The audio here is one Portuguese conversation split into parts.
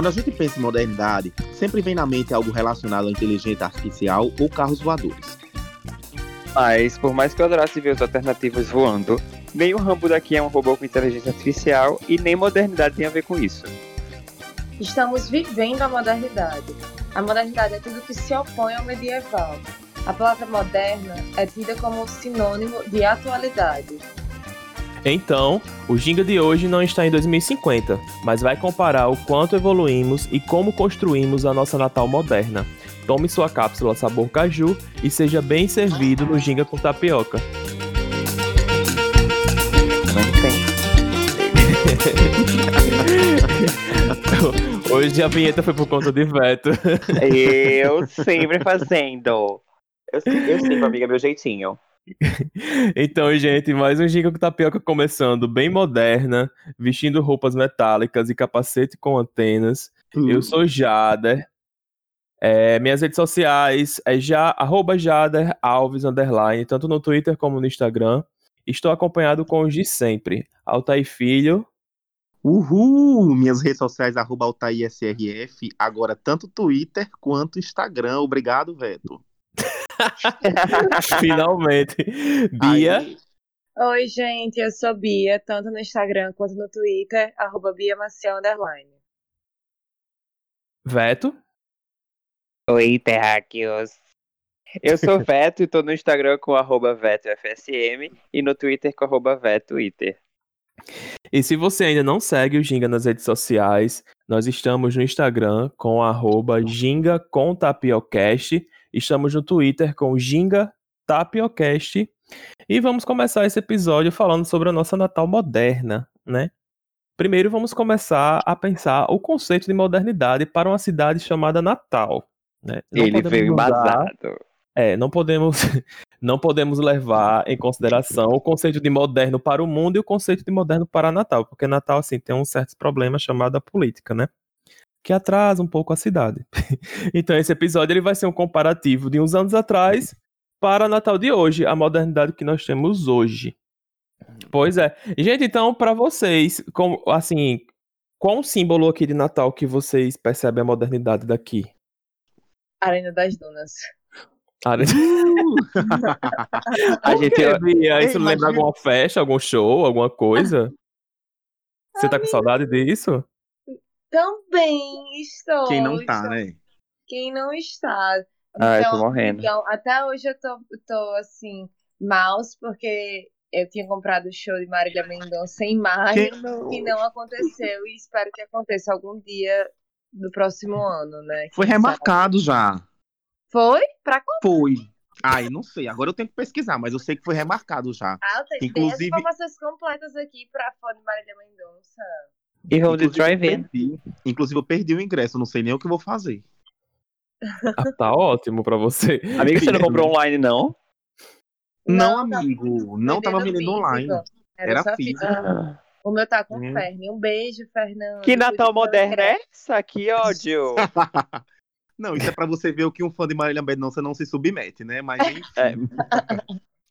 Quando a gente pensa em modernidade, sempre vem na mente algo relacionado à inteligência artificial ou carros voadores. Mas, por mais que eu adorasse ver os alternativos voando, nem o Rambo daqui é um robô com inteligência artificial e nem modernidade tem a ver com isso. Estamos vivendo a modernidade. A modernidade é tudo que se opõe ao medieval. A palavra moderna é tida como sinônimo de atualidade. Então, o Ginga de hoje não está em 2050, mas vai comparar o quanto evoluímos e como construímos a nossa Natal moderna. Tome sua cápsula sabor caju e seja bem servido no Ginga com tapioca. Hoje a vinheta foi por conta de Veto. Eu sempre fazendo. Eu, eu sempre, amiga, meu jeitinho. Então, gente, mais um Giga com Tapioca começando, bem moderna, vestindo roupas metálicas e capacete com antenas. Eu sou Jader. É, minhas redes sociais é já, arroba Jader Alves, underline, tanto no Twitter como no Instagram. Estou acompanhado com os de sempre, Altair Filho. Uhul! Minhas redes sociais, arroba AltairSRF, agora tanto Twitter quanto Instagram. Obrigado, Veto. Finalmente. Bia. Aí, Oi, gente, eu sou Bia, tanto no Instagram quanto no Twitter, arroba Bia Maciel, underline. Veto. Oi, terráqueos. Eu sou Veto e tô no Instagram com arroba VetoFSM e no Twitter com arroba VetoTwitter. E se você ainda não segue o Ginga nas redes sociais, nós estamos no Instagram com arroba Ginga com Tapiocast. Estamos no Twitter com Ginga Tapiocast. E vamos começar esse episódio falando sobre a nossa Natal moderna, né? Primeiro vamos começar a pensar o conceito de modernidade para uma cidade chamada Natal. Né? Ele veio usar- embasado. É, não podemos, não podemos levar em consideração o conceito de moderno para o mundo e o conceito de moderno para Natal, porque Natal, assim, tem um certo problema chamado política, né? Que atrasa um pouco a cidade. então, esse episódio ele vai ser um comparativo de uns anos atrás para Natal de hoje, a modernidade que nós temos hoje. Pois é. Gente, então, para vocês, como, assim, qual o símbolo aqui de Natal que vocês percebem a modernidade daqui? Arena das Dunas. Área A gente, Ei, isso mas lembra alguma festa, algum show, alguma coisa? Você tá com saudade disso? Também estou. Quem não tá, estou- né? Quem não está. Ah, eu tô Então, morrendo. então, até hoje eu tô, tô assim, mouse, porque eu tinha comprado o show de Marília Mendonça em maio não? e não aconteceu. E espero que aconteça algum dia do próximo ano, né? Foi Quem sabe? remarcado já. Foi? Pra quando? Foi. Ai, não sei. Agora eu tenho que pesquisar, mas eu sei que foi remarcado já. Ah, eu tenho, tem as Inclusive- informações completas aqui pra fã de Marília Mendonça. E vamos de Inclusive, eu drive-in. perdi. Inclusive, eu perdi o ingresso, não sei nem o que eu vou fazer. Ah, tá ótimo pra você. Amigo, você não comprou online, não? Não, tá amigo. Não tava vendendo online. Era, Era. Ah, O meu tá com Hum. Um beijo, Fernando. Que Natal moderno é essa? Que ódio! Não, isso é pra você ver o que um fã de Marília Mendonça não se submete, né? Mas enfim.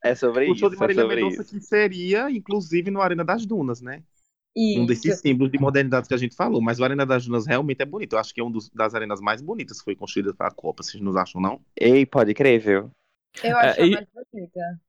É, é sobre o isso, show de é Marília sobre Mendonça que seria, inclusive, no Arena das Dunas, né? Um Isso. desses símbolos de modernidade que a gente falou. Mas o Arena das Dunas realmente é bonito. Eu acho que é uma das arenas mais bonitas que foi construída para a Copa. Vocês não acham, não? Ei, pode crer, viu? Eu acho É, e- a mais bonita.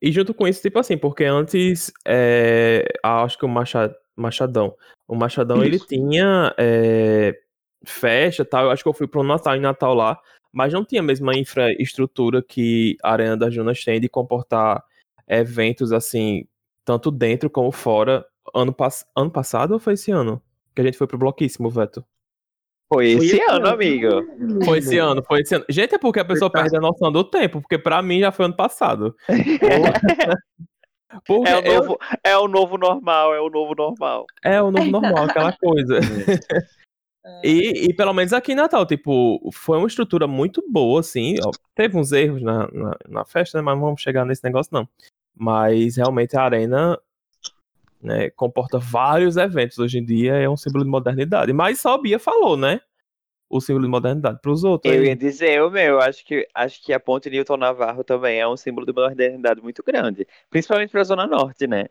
E junto com isso, tipo assim, porque antes, é, acho que o Macha- Machadão, o Machadão, ele Isso. tinha é, festa e tal, eu acho que eu fui pro Natal em Natal lá, mas não tinha a mesma infraestrutura que a Arena das Dunas tem de comportar eventos, assim, tanto dentro como fora. Ano, pass ano passado ou foi esse ano? Que a gente foi pro Bloquíssimo, Veto. Foi esse esse ano, ano. amigo. Foi esse ano, foi esse ano. Gente, é porque a pessoa Verdade. perde a noção do tempo, porque pra mim já foi ano passado. Porque É o, eu- novo, é o novo normal, é o novo normal. É o novo normal, aquela coisa. E, e pelo menos aqui em Natal, tipo, foi uma estrutura muito boa, assim. ó. Teve uns erros na, na, na festa, né? Mas não vamos chegar nesse negócio, não. Mas realmente a arena né, comporta vários eventos hoje em dia, é um símbolo de modernidade. Mas só a Bia falou, né? O símbolo de modernidade. Para os outros. Eu ia dizer o meu, acho que, acho que a Ponte Newton Navarro também é um símbolo de modernidade muito grande. Principalmente pra Zona Norte, né?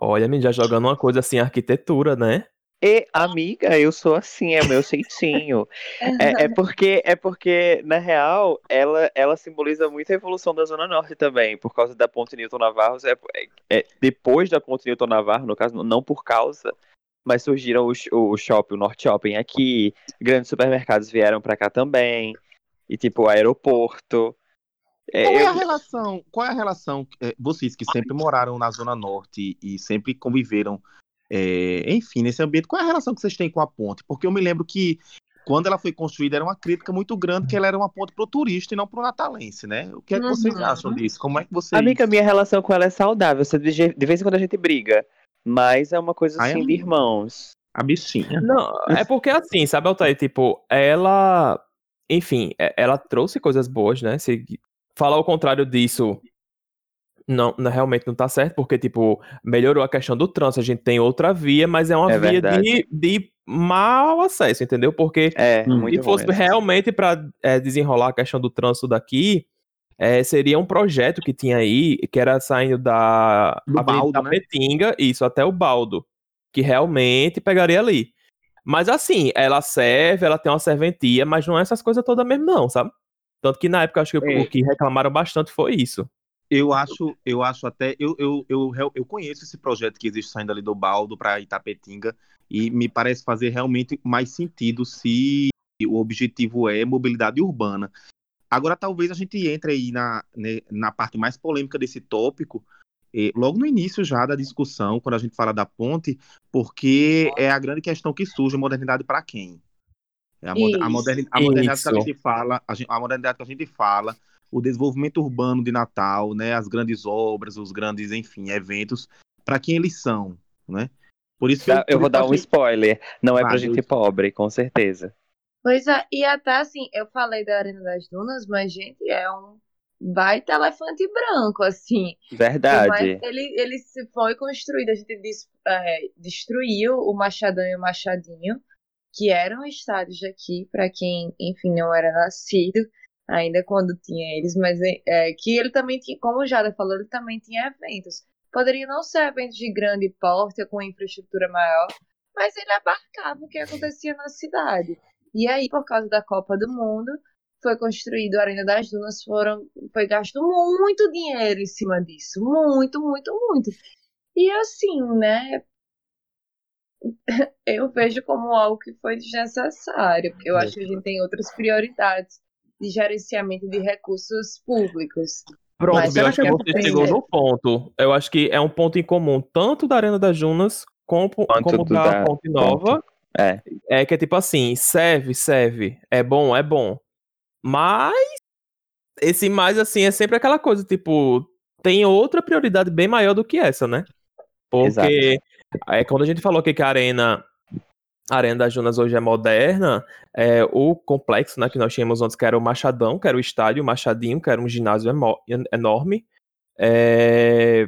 Olha, já jogando uma coisa assim, arquitetura, né? E, amiga, eu sou assim, é meu jeitinho. é, é, porque, é porque, na real, ela, ela simboliza muito a evolução da Zona Norte também, por causa da Ponte Newton Navarro. É, é, depois da Ponte Newton Navarro, no caso, não por causa, mas surgiram o, o shopping, o Norte Shopping aqui, grandes supermercados vieram para cá também, e tipo, o aeroporto. É, qual é a relação? Qual é a relação? É, vocês que sempre moraram na Zona Norte e sempre conviveram é, enfim, nesse ambiente, qual é a relação que vocês têm com a ponte? Porque eu me lembro que quando ela foi construída era uma crítica muito grande que ela era uma ponte para o turista e não para o natalense, né? O que é que vocês uhum. acham disso? Como é que vocês... Amiga, minha relação com ela é saudável. De vez em quando a gente briga, mas é uma coisa assim Ai, de irmãos. A bichinha. Não, é porque assim, sabe, Altair, tipo, ela... Enfim, é, ela trouxe coisas boas, né? Se falar o contrário disso não, não, realmente não tá certo, porque, tipo, melhorou a questão do trânsito, a gente tem outra via, mas é uma é via de, de mau acesso, entendeu? Porque é, se fosse realmente para é, desenrolar a questão do trânsito daqui, é, seria um projeto que tinha aí, que era saindo da do baldo, da né? Petinga, isso, até o Baldo, que realmente pegaria ali. Mas assim, ela serve, ela tem uma serventia, mas não é essas coisas todas mesmo não, sabe? Tanto que na época, acho que o que reclamaram bastante foi isso. Eu acho, eu acho até. Eu, eu, eu, eu conheço esse projeto que existe saindo ali do Baldo para Itapetinga e me parece fazer realmente mais sentido se o objetivo é mobilidade urbana. Agora, talvez a gente entre aí na, né, na parte mais polêmica desse tópico, eh, logo no início já da discussão, quando a gente fala da ponte, porque é a grande questão que surge: modernidade para quem? É a, a, moderni, a modernidade que a gente fala, a, a modernidade que a gente fala o desenvolvimento urbano de Natal, né, as grandes obras, os grandes, enfim, eventos, para quem eles são, né? Por isso que eu, eu vou dar um spoiler, não é para gente pobre, com certeza. Pois é, e até assim, eu falei da Arena das Dunas, mas gente, é um baita elefante branco, assim. Verdade. ele, ele foi construído, a gente é, destruiu o Machadão e o Machadinho, que eram estádios daqui, para quem, enfim, não era nascido ainda quando tinha eles, mas é, é, que ele também tinha, como o Jada falou, ele também tinha eventos. Poderia não ser eventos de grande porte, com infraestrutura maior, mas ele abarcava o que acontecia na cidade. E aí, por causa da Copa do Mundo, foi construído a Arena das Dunas, foram, foi gasto muito dinheiro em cima disso. Muito, muito, muito. E assim, né? Eu vejo como algo que foi desnecessário, porque eu acho que a gente tem outras prioridades de gerenciamento de recursos públicos. Pronto, Mas eu acho que você chegou no ponto. Eu acho que é um ponto em comum, tanto da Arena das Junas como, como da, da Ponte Nova. É. é que é tipo assim, serve, serve. É bom, é bom. Mas esse mais assim é sempre aquela coisa, tipo, tem outra prioridade bem maior do que essa, né? Porque Exato. é quando a gente falou aqui que a arena a Arena das Dunas hoje é moderna, é, o complexo né, que nós tínhamos antes, que era o Machadão, que era o estádio Machadinho, que era um ginásio enorme, é,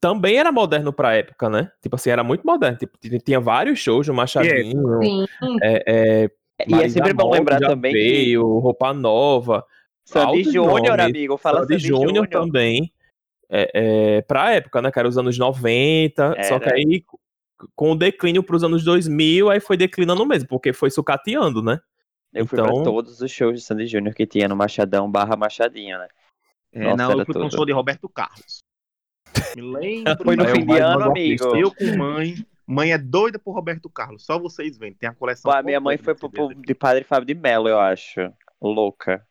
também era moderno pra época, né? Tipo assim, era muito moderno. Tipo, tinha vários shows no Machadinho. Sim. É, é, e é sempre bom lembrar também veio, que... Roupa Nova. Sandy Júnior, amigo. Fala Sandy Júnior também. É, é, pra época, né? Que era os anos 90. Era. Só que aí com o declínio para os anos 2000, aí foi declinando mesmo, porque foi sucateando, né? Eu então... fui pra então todos os shows de Sandy Júnior que tinha no Machadão barra Machadinho, né? É, Nossa, não, eu fui com um show de Roberto Carlos. Me lembro. Foi no fim de ano, amigo. Eu com mãe. Mãe é doida por Roberto Carlos. Só vocês veem. Tem a coleção. Pô, a minha mãe foi pro, pro, de Padre Fábio de Mello, eu acho. Louca.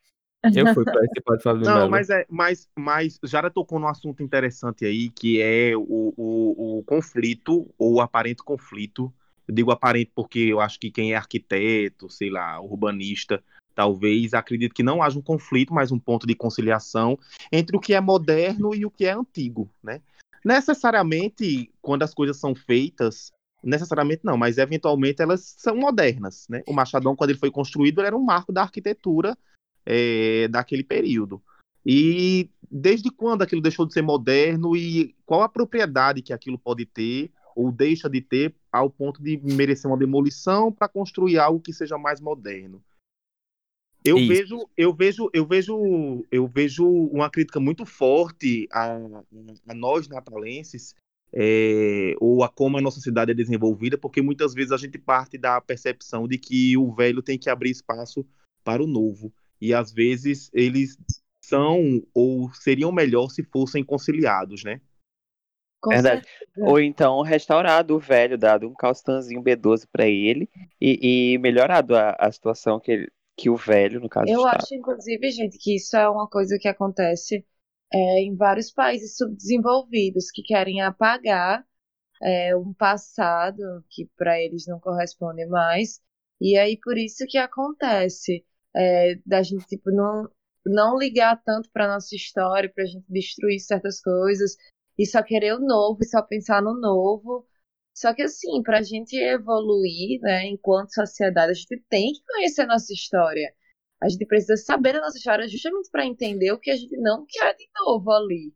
Eu fui para esse Padre Fábio de Não, mas, é, mas, mas Jara tocou num assunto interessante aí, que é o, o, o conflito, ou o aparente conflito. Eu digo aparente porque eu acho que quem é arquiteto, sei lá, urbanista, talvez acredite que não haja um conflito, mas um ponto de conciliação entre o que é moderno e o que é antigo, né? Necessariamente, quando as coisas são feitas, necessariamente não, mas eventualmente elas são modernas, né? O Machadão, quando ele foi construído, ele era um marco da arquitetura é, daquele período. E desde quando aquilo deixou de ser moderno e qual a propriedade que aquilo pode ter ou deixa de ter ao ponto de merecer uma demolição para construir algo que seja mais moderno. Eu Isso. vejo, eu vejo, eu vejo, eu vejo uma crítica muito forte a, a nós natalenses é, ou a como a nossa cidade é desenvolvida, porque muitas vezes a gente parte da percepção de que o velho tem que abrir espaço para o novo. E às vezes eles são ou seriam melhor se fossem conciliados, né? Com Verdade. Certeza. Ou então restaurado o velho, dado um calçãozinho B12 para ele e, e, melhorado a, a situação que, ele, que o velho, no caso. Eu acho, inclusive, gente, que isso é uma coisa que acontece é, em vários países subdesenvolvidos que querem apagar é, um passado que para eles não corresponde mais. E aí por isso que acontece é, da gente tipo não não ligar tanto para nossa história, para a gente destruir certas coisas e só querer o novo, e só pensar no novo. Só que assim, para a gente evoluir, né, enquanto sociedade, a gente tem que conhecer a nossa história. A gente precisa saber a nossa história justamente para entender o que a gente não quer de novo ali.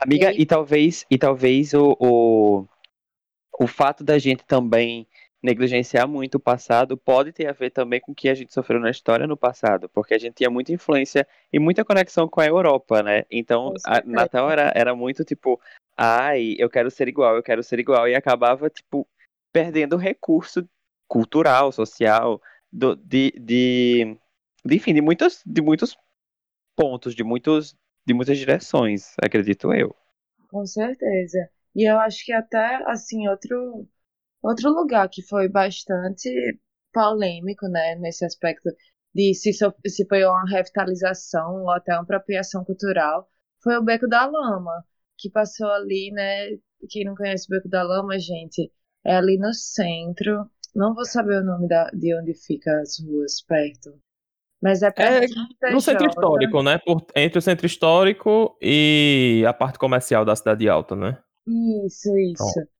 Amiga, e, e talvez, e talvez o, o, o fato da gente também negligenciar muito o passado pode ter a ver também com o que a gente sofreu na história no passado, porque a gente tinha muita influência e muita conexão com a Europa, né? Então, a Natal era, era muito tipo, ai, eu quero ser igual, eu quero ser igual, e acabava, tipo, perdendo recurso cultural, social, do, de, de, de, enfim, de muitos, de muitos pontos, de, muitos, de muitas direções, acredito eu. Com certeza. E eu acho que até, assim, outro Outro lugar que foi bastante polêmico, né, nesse aspecto de se, se foi uma revitalização ou até uma apropriação cultural, foi o Beco da Lama, que passou ali, né, quem não conhece o Beco da Lama, gente, é ali no centro, não vou saber o nome da, de onde fica as ruas perto, mas é perto é no centro histórico, né, Por, entre o centro histórico e a parte comercial da Cidade Alta, né? Isso, isso.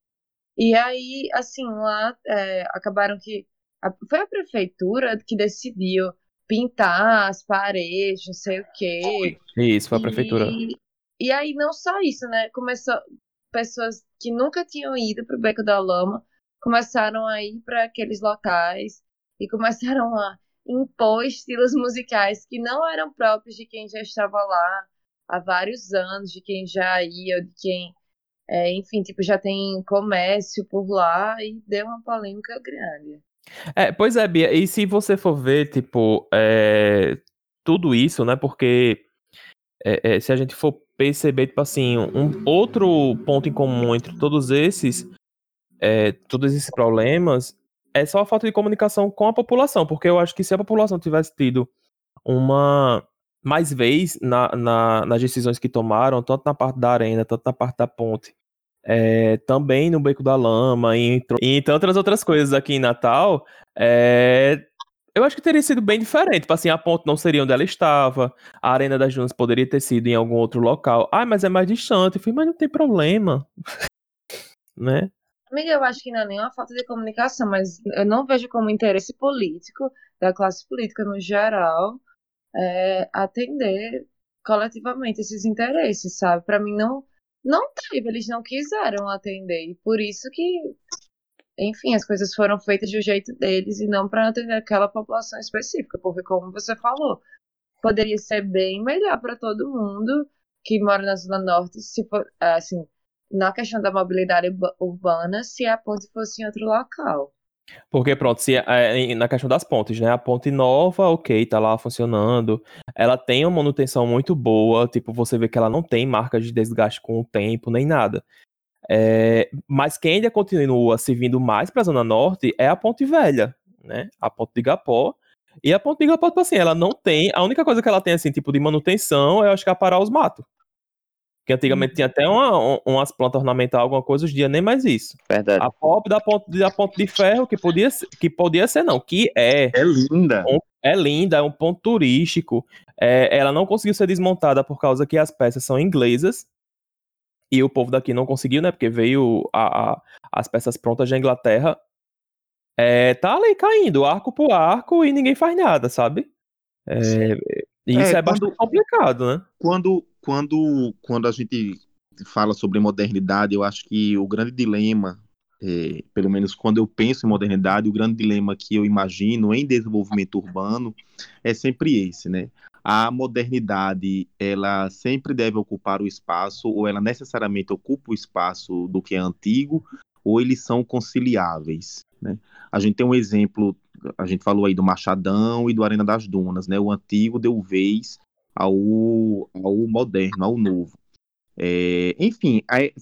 E aí, assim, lá é, acabaram que. A, foi a prefeitura que decidiu pintar as paredes, não sei o quê. Isso, foi a prefeitura. E, e aí, não só isso, né? Começou. Pessoas que nunca tinham ido pro Beco da Lama começaram a ir para aqueles locais e começaram a impor estilos musicais que não eram próprios de quem já estava lá há vários anos, de quem já ia, de quem é, enfim, tipo, já tem comércio por lá e deu uma polêmica grande. É, pois é, Bia, e se você for ver, tipo, é, tudo isso, né, porque é, é, se a gente for perceber, tipo assim, um outro ponto em comum entre todos esses, é, todos esses problemas, é só a falta de comunicação com a população, porque eu acho que se a população tivesse tido uma mais vez na, na, nas decisões que tomaram, tanto na parte da arena, tanto na parte da ponte, é, também no Beco da Lama, e, e tantas outras coisas aqui em Natal, é, eu acho que teria sido bem diferente. Tipo assim, a ponte não seria onde ela estava, a Arena das Dunas poderia ter sido em algum outro local. Ah, mas é mais distante. Eu falei, mas não tem problema. né? Amiga, eu acho que não é nem uma falta de comunicação, mas eu não vejo como interesse político, da classe política no geral, é, atender coletivamente esses interesses, sabe? Para mim não não teve, eles não quiseram atender e por isso que enfim, as coisas foram feitas do jeito deles e não para atender aquela população específica, porque como você falou, poderia ser bem melhor para todo mundo que mora na zona norte, se for, assim, na questão da mobilidade urbana, se a ponte fosse em outro local. Porque, pronto, se, é, na questão das pontes, né? A ponte nova, ok, tá lá funcionando. Ela tem uma manutenção muito boa, tipo, você vê que ela não tem marcas de desgaste com o tempo, nem nada. É, mas quem ainda continua se vindo mais pra Zona Norte é a Ponte Velha, né? A Ponte de Igapó. E a Ponte de Igapó, tipo assim, ela não tem. A única coisa que ela tem, assim, tipo, de manutenção, eu acho que é parar os matos. Que antigamente tinha até uma, umas plantas ornamentais, alguma coisa, hoje em dia nem mais isso. Verdade. A pop da ponte, da ponte de ferro, que podia, que podia ser, não, que é. É linda. Um, é linda, é um ponto turístico. É, ela não conseguiu ser desmontada por causa que as peças são inglesas. E o povo daqui não conseguiu, né? Porque veio a, a as peças prontas da Inglaterra. É, tá ali caindo, arco por arco, e ninguém faz nada, sabe? É, e isso é, é quando, bastante complicado, né? Quando, quando, quando a gente fala sobre modernidade, eu acho que o grande dilema, é, pelo menos quando eu penso em modernidade, o grande dilema que eu imagino em desenvolvimento urbano é sempre esse, né? a modernidade ela sempre deve ocupar o espaço ou ela necessariamente ocupa o espaço do que é antigo ou eles são conciliáveis, né? A gente tem um exemplo, a gente falou aí do Machadão e do Arena das Dunas, né? O antigo deu vez ao, ao moderno, ao novo. É, enfim, é,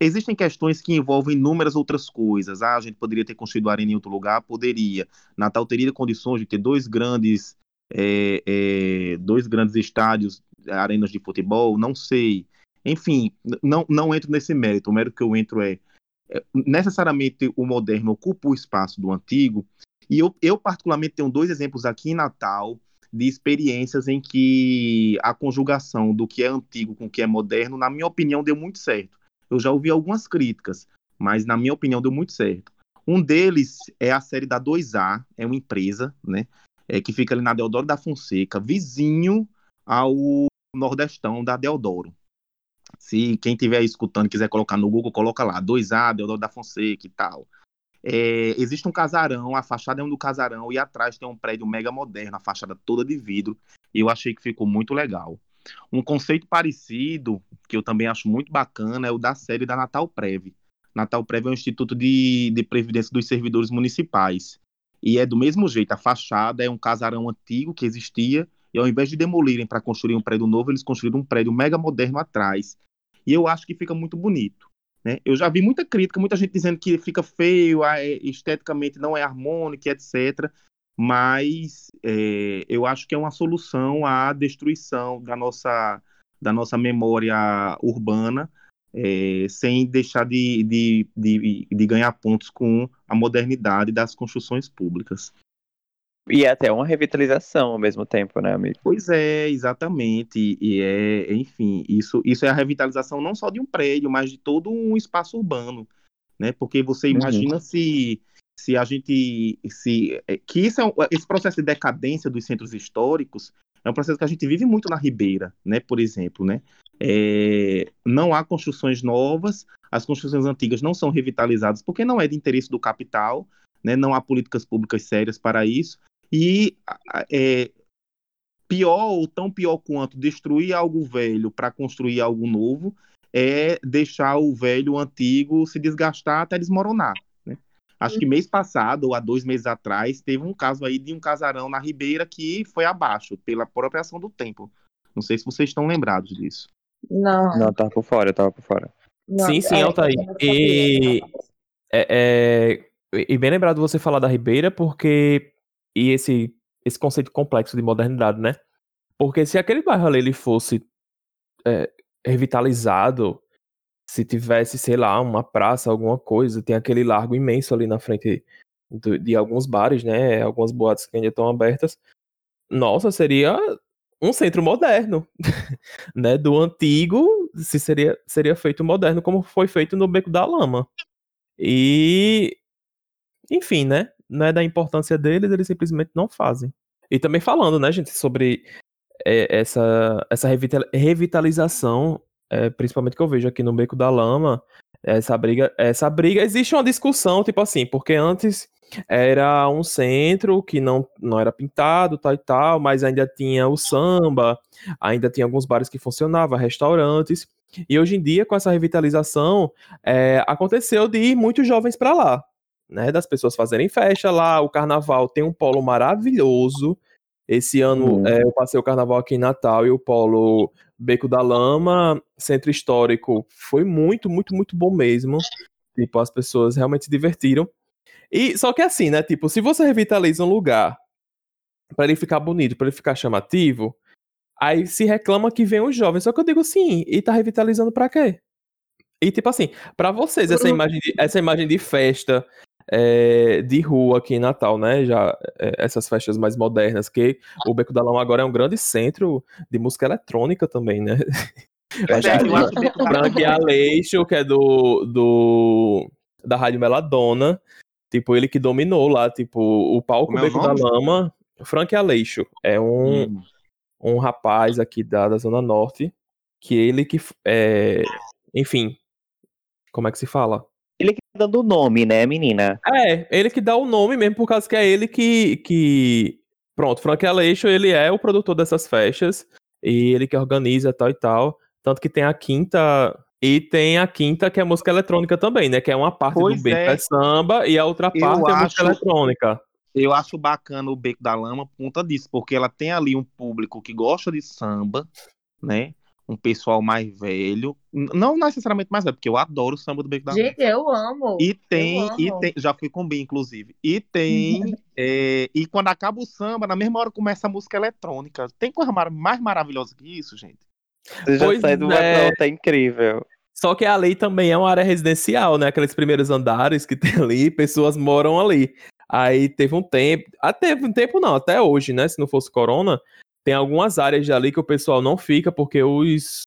existem questões que envolvem inúmeras outras coisas. Ah, a gente poderia ter construído a arena em outro lugar? Poderia. Natal teria condições de ter dois grandes, é, é dois grandes estádios, arenas de futebol? Não sei. Enfim, não, não entro nesse mérito. O mérito que eu entro é, é necessariamente o moderno ocupa o espaço do antigo. E eu, eu particularmente tenho dois exemplos aqui em Natal de experiências em que a conjugação do que é antigo com o que é moderno, na minha opinião, deu muito certo. Eu já ouvi algumas críticas, mas na minha opinião deu muito certo. Um deles é a série da 2A, é uma empresa, né, é, que fica ali na Deodoro da Fonseca, vizinho ao Nordestão da Deodoro. Se quem estiver escutando quiser colocar no Google, coloca lá, 2A, Deodoro da Fonseca e tal. É, existe um casarão, a fachada é um do casarão e atrás tem um prédio mega moderno, a fachada toda de vidro. E eu achei que ficou muito legal. Um conceito parecido, que eu também acho muito bacana, é o da série da Natal Prev. Natal Prev é um instituto de, de previdência dos servidores municipais. E é do mesmo jeito, a fachada é um casarão antigo que existia, e ao invés de demolirem para construir um prédio novo, eles construíram um prédio mega moderno atrás. E eu acho que fica muito bonito. Né? Eu já vi muita crítica, muita gente dizendo que fica feio, ah, é, esteticamente não é harmônico, etc. Mas é, eu acho que é uma solução à destruição da nossa, da nossa memória urbana, é, sem deixar de, de, de, de ganhar pontos com a modernidade das construções públicas. E é até uma revitalização ao mesmo tempo, né, amigo? Pois é, exatamente. E é, enfim, isso, isso é a revitalização não só de um prédio, mas de todo um espaço urbano, né? Porque você uhum. imagina uhum. se se a gente se é, que isso é um, esse processo de decadência dos centros históricos é um processo que a gente vive muito na Ribeira, né? Por exemplo, né? É, não há construções novas, as construções antigas não são revitalizadas porque não é de interesse do capital, né? Não há políticas públicas sérias para isso. E é, pior ou tão pior quanto destruir algo velho para construir algo novo é deixar o velho, o antigo, se desgastar até desmoronar. Né? Acho que mês passado, ou há dois meses atrás, teve um caso aí de um casarão na Ribeira que foi abaixo, pela própria ação do tempo. Não sei se vocês estão lembrados disso. Não. Não, tava por fora, tava por fora. Não, sim, sim, é, Altair. E, é, é, e bem lembrado você falar da Ribeira, porque e esse, esse conceito complexo de modernidade, né? Porque se aquele bairro ali ele fosse é, revitalizado, se tivesse, sei lá, uma praça, alguma coisa, tem aquele largo imenso ali na frente de, de alguns bares, né? Algumas boates que ainda estão abertas. Nossa, seria um centro moderno, né? Do antigo, se seria, seria feito moderno, como foi feito no Beco da Lama. E, enfim, né? Não é da importância deles, eles simplesmente não fazem. E também falando, né, gente, sobre é, essa, essa revitalização, é, principalmente que eu vejo aqui no Beco da Lama, essa briga, essa briga, existe uma discussão, tipo assim, porque antes era um centro que não, não era pintado, tal e tal, mas ainda tinha o samba, ainda tinha alguns bares que funcionavam, restaurantes, e hoje em dia, com essa revitalização, é, aconteceu de ir muitos jovens para lá né, das pessoas fazerem festa lá. O carnaval tem um polo maravilhoso. Esse ano uhum. é, eu passei o carnaval aqui em Natal e o polo Beco da Lama, centro histórico, foi muito, muito, muito bom mesmo. Tipo, as pessoas realmente se divertiram. E só que assim, né? Tipo, se você revitaliza um lugar para ele ficar bonito, para ele ficar chamativo, aí se reclama que vem os jovens. Só que eu digo sim, e tá revitalizando para quê? E tipo assim, para vocês essa uhum. imagem de, essa imagem de festa, é, de rua aqui em Natal, né? Já é, essas festas mais modernas, que o Beco da Lama agora é um grande centro de música eletrônica também, né? Verdade. Frank Aleixo, que é do, do da Rádio Meladona, tipo, ele que dominou lá, tipo, o palco é Beco da Lama. Frank Aleixo é um, hum. um rapaz aqui da, da Zona Norte, que ele que, é, enfim, como é que se fala? Ele que tá dando o nome, né, menina? É, ele que dá o nome mesmo, por causa que é ele que, que Pronto, Frank Aleixo, ele é o produtor dessas festas e ele que organiza tal e tal. Tanto que tem a quinta. E tem a quinta, que é música eletrônica também, né? Que é uma parte Pois do beco é. é samba e a outra Eu parte é música acho- eletrônica. Eu acho bacana o Beco da Lama por conta disso, porque ela tem ali um público que gosta de samba, né? Um pessoal mais velho. Não necessariamente mais velho, porque eu adoro o samba do Beco da. Gente, eu amo. E tem, eu e amo. tem, já fui com o B, inclusive. E tem, é, e quando acaba o samba, na mesma hora começa a música eletrônica. Tem coisa mar- mais maravilhosa que isso, gente? Você já Pois sai de uma é. nota incrível. Só que ali também é uma área residencial, né? Aqueles primeiros andares que tem ali, pessoas moram ali. Aí teve um tempo, até um tempo não, até hoje, né? Se não fosse corona, tem algumas áreas de ali que o pessoal não fica porque os,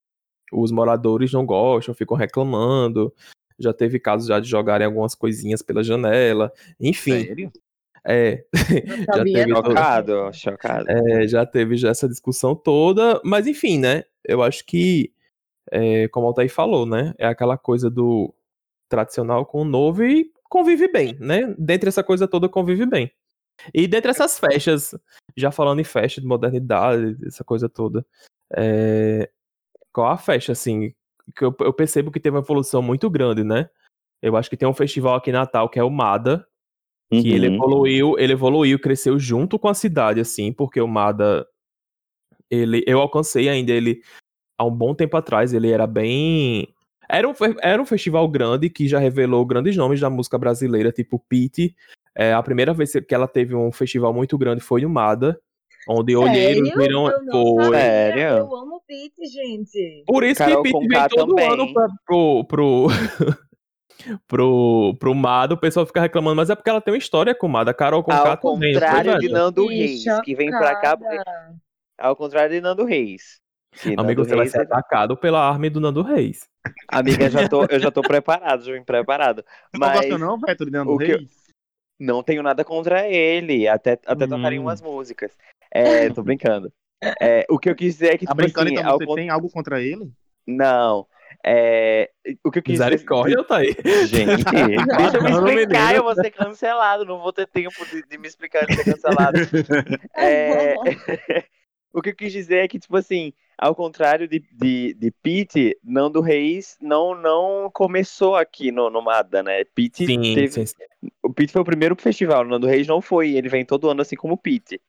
os moradores não gostam, ficam reclamando. Já teve casos já de jogarem algumas coisinhas pela janela. Enfim, Sério? é, já teve todo- Chocado, chocado. é, já teve já essa discussão toda, mas enfim, né? Eu acho que, é, como o Altair falou, né? É aquela coisa do tradicional com o novo e convive bem, né? Dentre essa coisa toda, convive bem. E dentre essas festas, já falando em festa de modernidade, essa coisa toda, é, qual a festa, assim, que eu, eu percebo que teve uma evolução muito grande, né? Eu acho que tem um festival aqui em Natal que é o MADA, que ele Uhum. evoluiu, ele evoluiu, cresceu junto com a cidade, assim, porque o Mada, ele, eu alcancei ainda ele há um bom tempo atrás, ele era bem, era um, era um festival grande que já revelou grandes nomes da música brasileira, tipo Pete, é, a primeira vez que ela teve um festival muito grande foi no Mada, onde olheiros viram, Eu não foi, sabia. Sério? Eu amo o Beat, gente. por isso Carol que Pete vem todo também. ano pra, pro, pro, pro, pro Mada, o pessoal fica reclamando, mas é porque ela tem uma história com o Mada, Carol Conká Ao também, não foi, contrário de? Nando Reis, que vem pra cá. Ao contrário de Nando Reis. Que Amigo, Nando você vai Reis, ser atacado pela arma do Nando Reis. Amiga, já tô, eu já tô preparado, já vim preparado. Não Mas gosta não, Vitor, de Nando o que eu- Reis? não tenho nada contra ele. Até, até tocarem Hum. umas músicas. É, tô brincando. É, o que eu quis dizer é que, Tá tipo brincando, assim, então você tem algo contra ele? Não. É, o que eu quis dizer. Misericórdia, Altair. Gente, deixa eu me Não, explicar, eu vou ser cancelado, não vou ter tempo de, de me explicar de ser cancelado. É, o que eu quis dizer é que, tipo assim, ao contrário de, de, de Pete, Nando Reis não, não começou aqui no, no Mada, né? Pete Sim, teve. sim, sim. O Pete foi o primeiro festival, o Nando Reis não foi, ele vem todo ano assim como o Pete.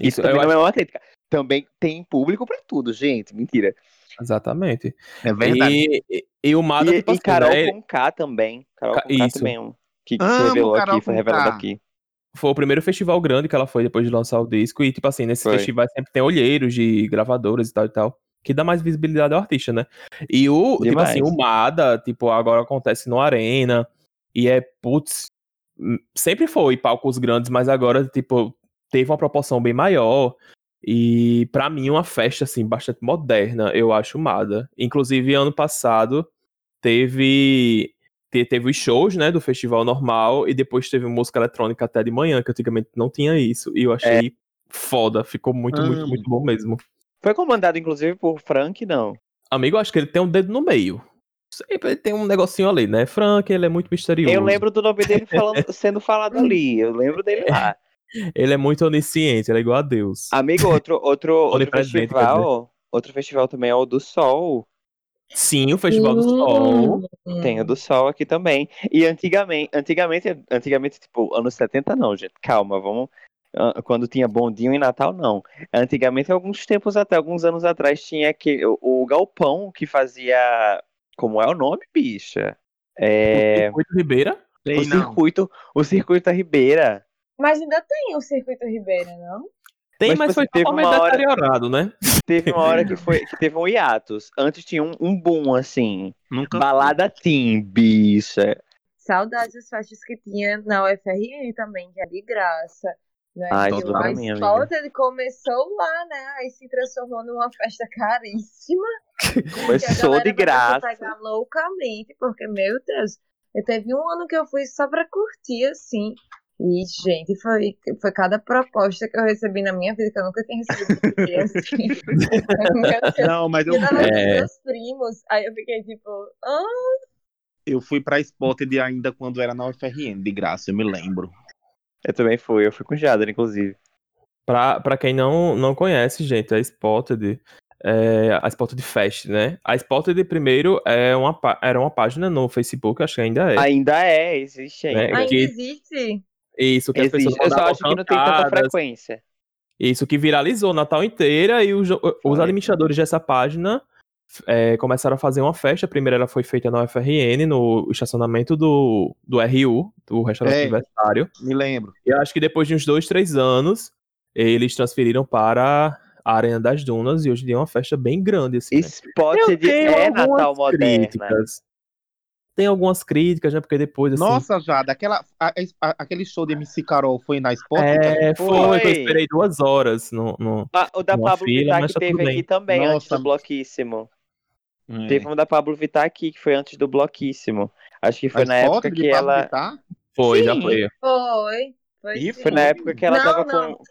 Isso Isso, também não acho- é uma crítica. Também tem público pra tudo, gente, mentira. Exatamente. É verdade. E, e, e o Mada, E, tipo e assim, Carol né, com K também. Carol Ca- com K isso. também, é um que, que se revelou aqui, foi revelado aqui. Foi o primeiro festival grande que ela foi depois de lançar o disco. E, tipo assim, nesses Foi. festivais sempre tem olheiros de gravadoras e tal e tal. Que dá mais visibilidade ao artista, né? E o, tipo Demais. assim, o Mada, tipo, agora acontece no Arena. E é, putz, hum, sempre foi palcos grandes, mas agora, tipo, teve uma proporção bem maior. E pra mim, uma festa, assim, bastante moderna, eu acho Mada. Inclusive, ano passado, teve te- teve os shows, né, do festival normal, e depois teve música eletrônica até de manhã, que antigamente não tinha isso. E eu achei foda, ficou muito, muito, Amo. muito bom mesmo. Foi comandado, inclusive, por Frank, não. Amigo, eu acho que ele tem um dedo no meio. Sempre ele tem um negocinho ali, né? Frank, ele é muito misterioso. Eu lembro do nome dele falando- sendo falado ali. Eu lembro dele lá. Ele é muito onisciente, ele é igual a Deus. Amigo, outro, outro, outro festival. Outro festival também é o do Sol. Sim, o Festival do Hum. Sol. Tem o do Sol aqui também. E antigamente, antigamente, antigamente, tipo, anos 70 não, gente. Calma, vamos. Quando tinha bondinho em Natal, não. Antigamente, alguns tempos até, alguns anos atrás, tinha que, o, o Galpão que fazia. Como é o nome, bicha? É, Circuito Ribeira. o Sei não. circuito, o circuito da Ribeira. Mas ainda tem o Circuito Ribeira, não? Tem, Mas, mas, tipo foi assim, teve totalmente uma hora- deteriorado, né? Teve uma hora que foi que teve um hiatus. Antes tinha um, um boom, assim. Nunca. Balada Team, bicha. Saudades das festas que tinha na UFRN também, que é de graça. Né? Ai, Que mim, Spot, amiga. ele começou lá, né? Aí se transformou numa festa caríssima. Começou de graça. pegar loucamente, porque, meu Deus, eu teve um ano que eu fui só pra curtir, assim. E, gente, foi, foi cada proposta que eu recebi na minha vida, que eu nunca tinha recebido assim. Não, mas eu, É. meus primos, aí eu fiquei tipo, ah, eu fui pra Spotted ainda quando era na UFRN, de graça, eu me lembro. Eu também fui, eu fui com Jader, inclusive. Pra, pra quem não, não conhece, gente, a Spotted, é, a Spotted Fest, né? A Spotted, primeiro, é uma, era uma página no Facebook, acho que ainda é. Ainda é, existe ainda. É, Ainda que- existe? Isso, que as pessoas Existe. Eu só acho que não tem tanta frequência. Isso que viralizou o Natal inteira e os, os administradores dessa página é, começaram a fazer uma festa. A primeira ela foi feita na UFRN, no estacionamento do, do RU, do restaurante É. universitário. Me lembro. E acho que depois de uns dois, três anos, eles transferiram para a Arena das Dunas e hoje em dia é uma festa bem grande. Assim, né? Tenho é Natal moderna. críticas. Tem algumas críticas, né? Porque depois, assim... Nossa, já, daquela, a- a- aquele show de MC Carol foi na Spot? é, foi, Foi. que eu esperei duas horas no, no... Ah, o da Pablo fila, Vittar que tá teve aqui também, antes Nossa. do Bloquíssimo. É. Teve um da Pablo Vittar aqui, que foi antes do Bloquíssimo. Acho que foi A na época que ela. Vittar? Foi, já Sim. foi. Foi. Foi, Ih, sim. Foi na época que ela Não, tava não. com.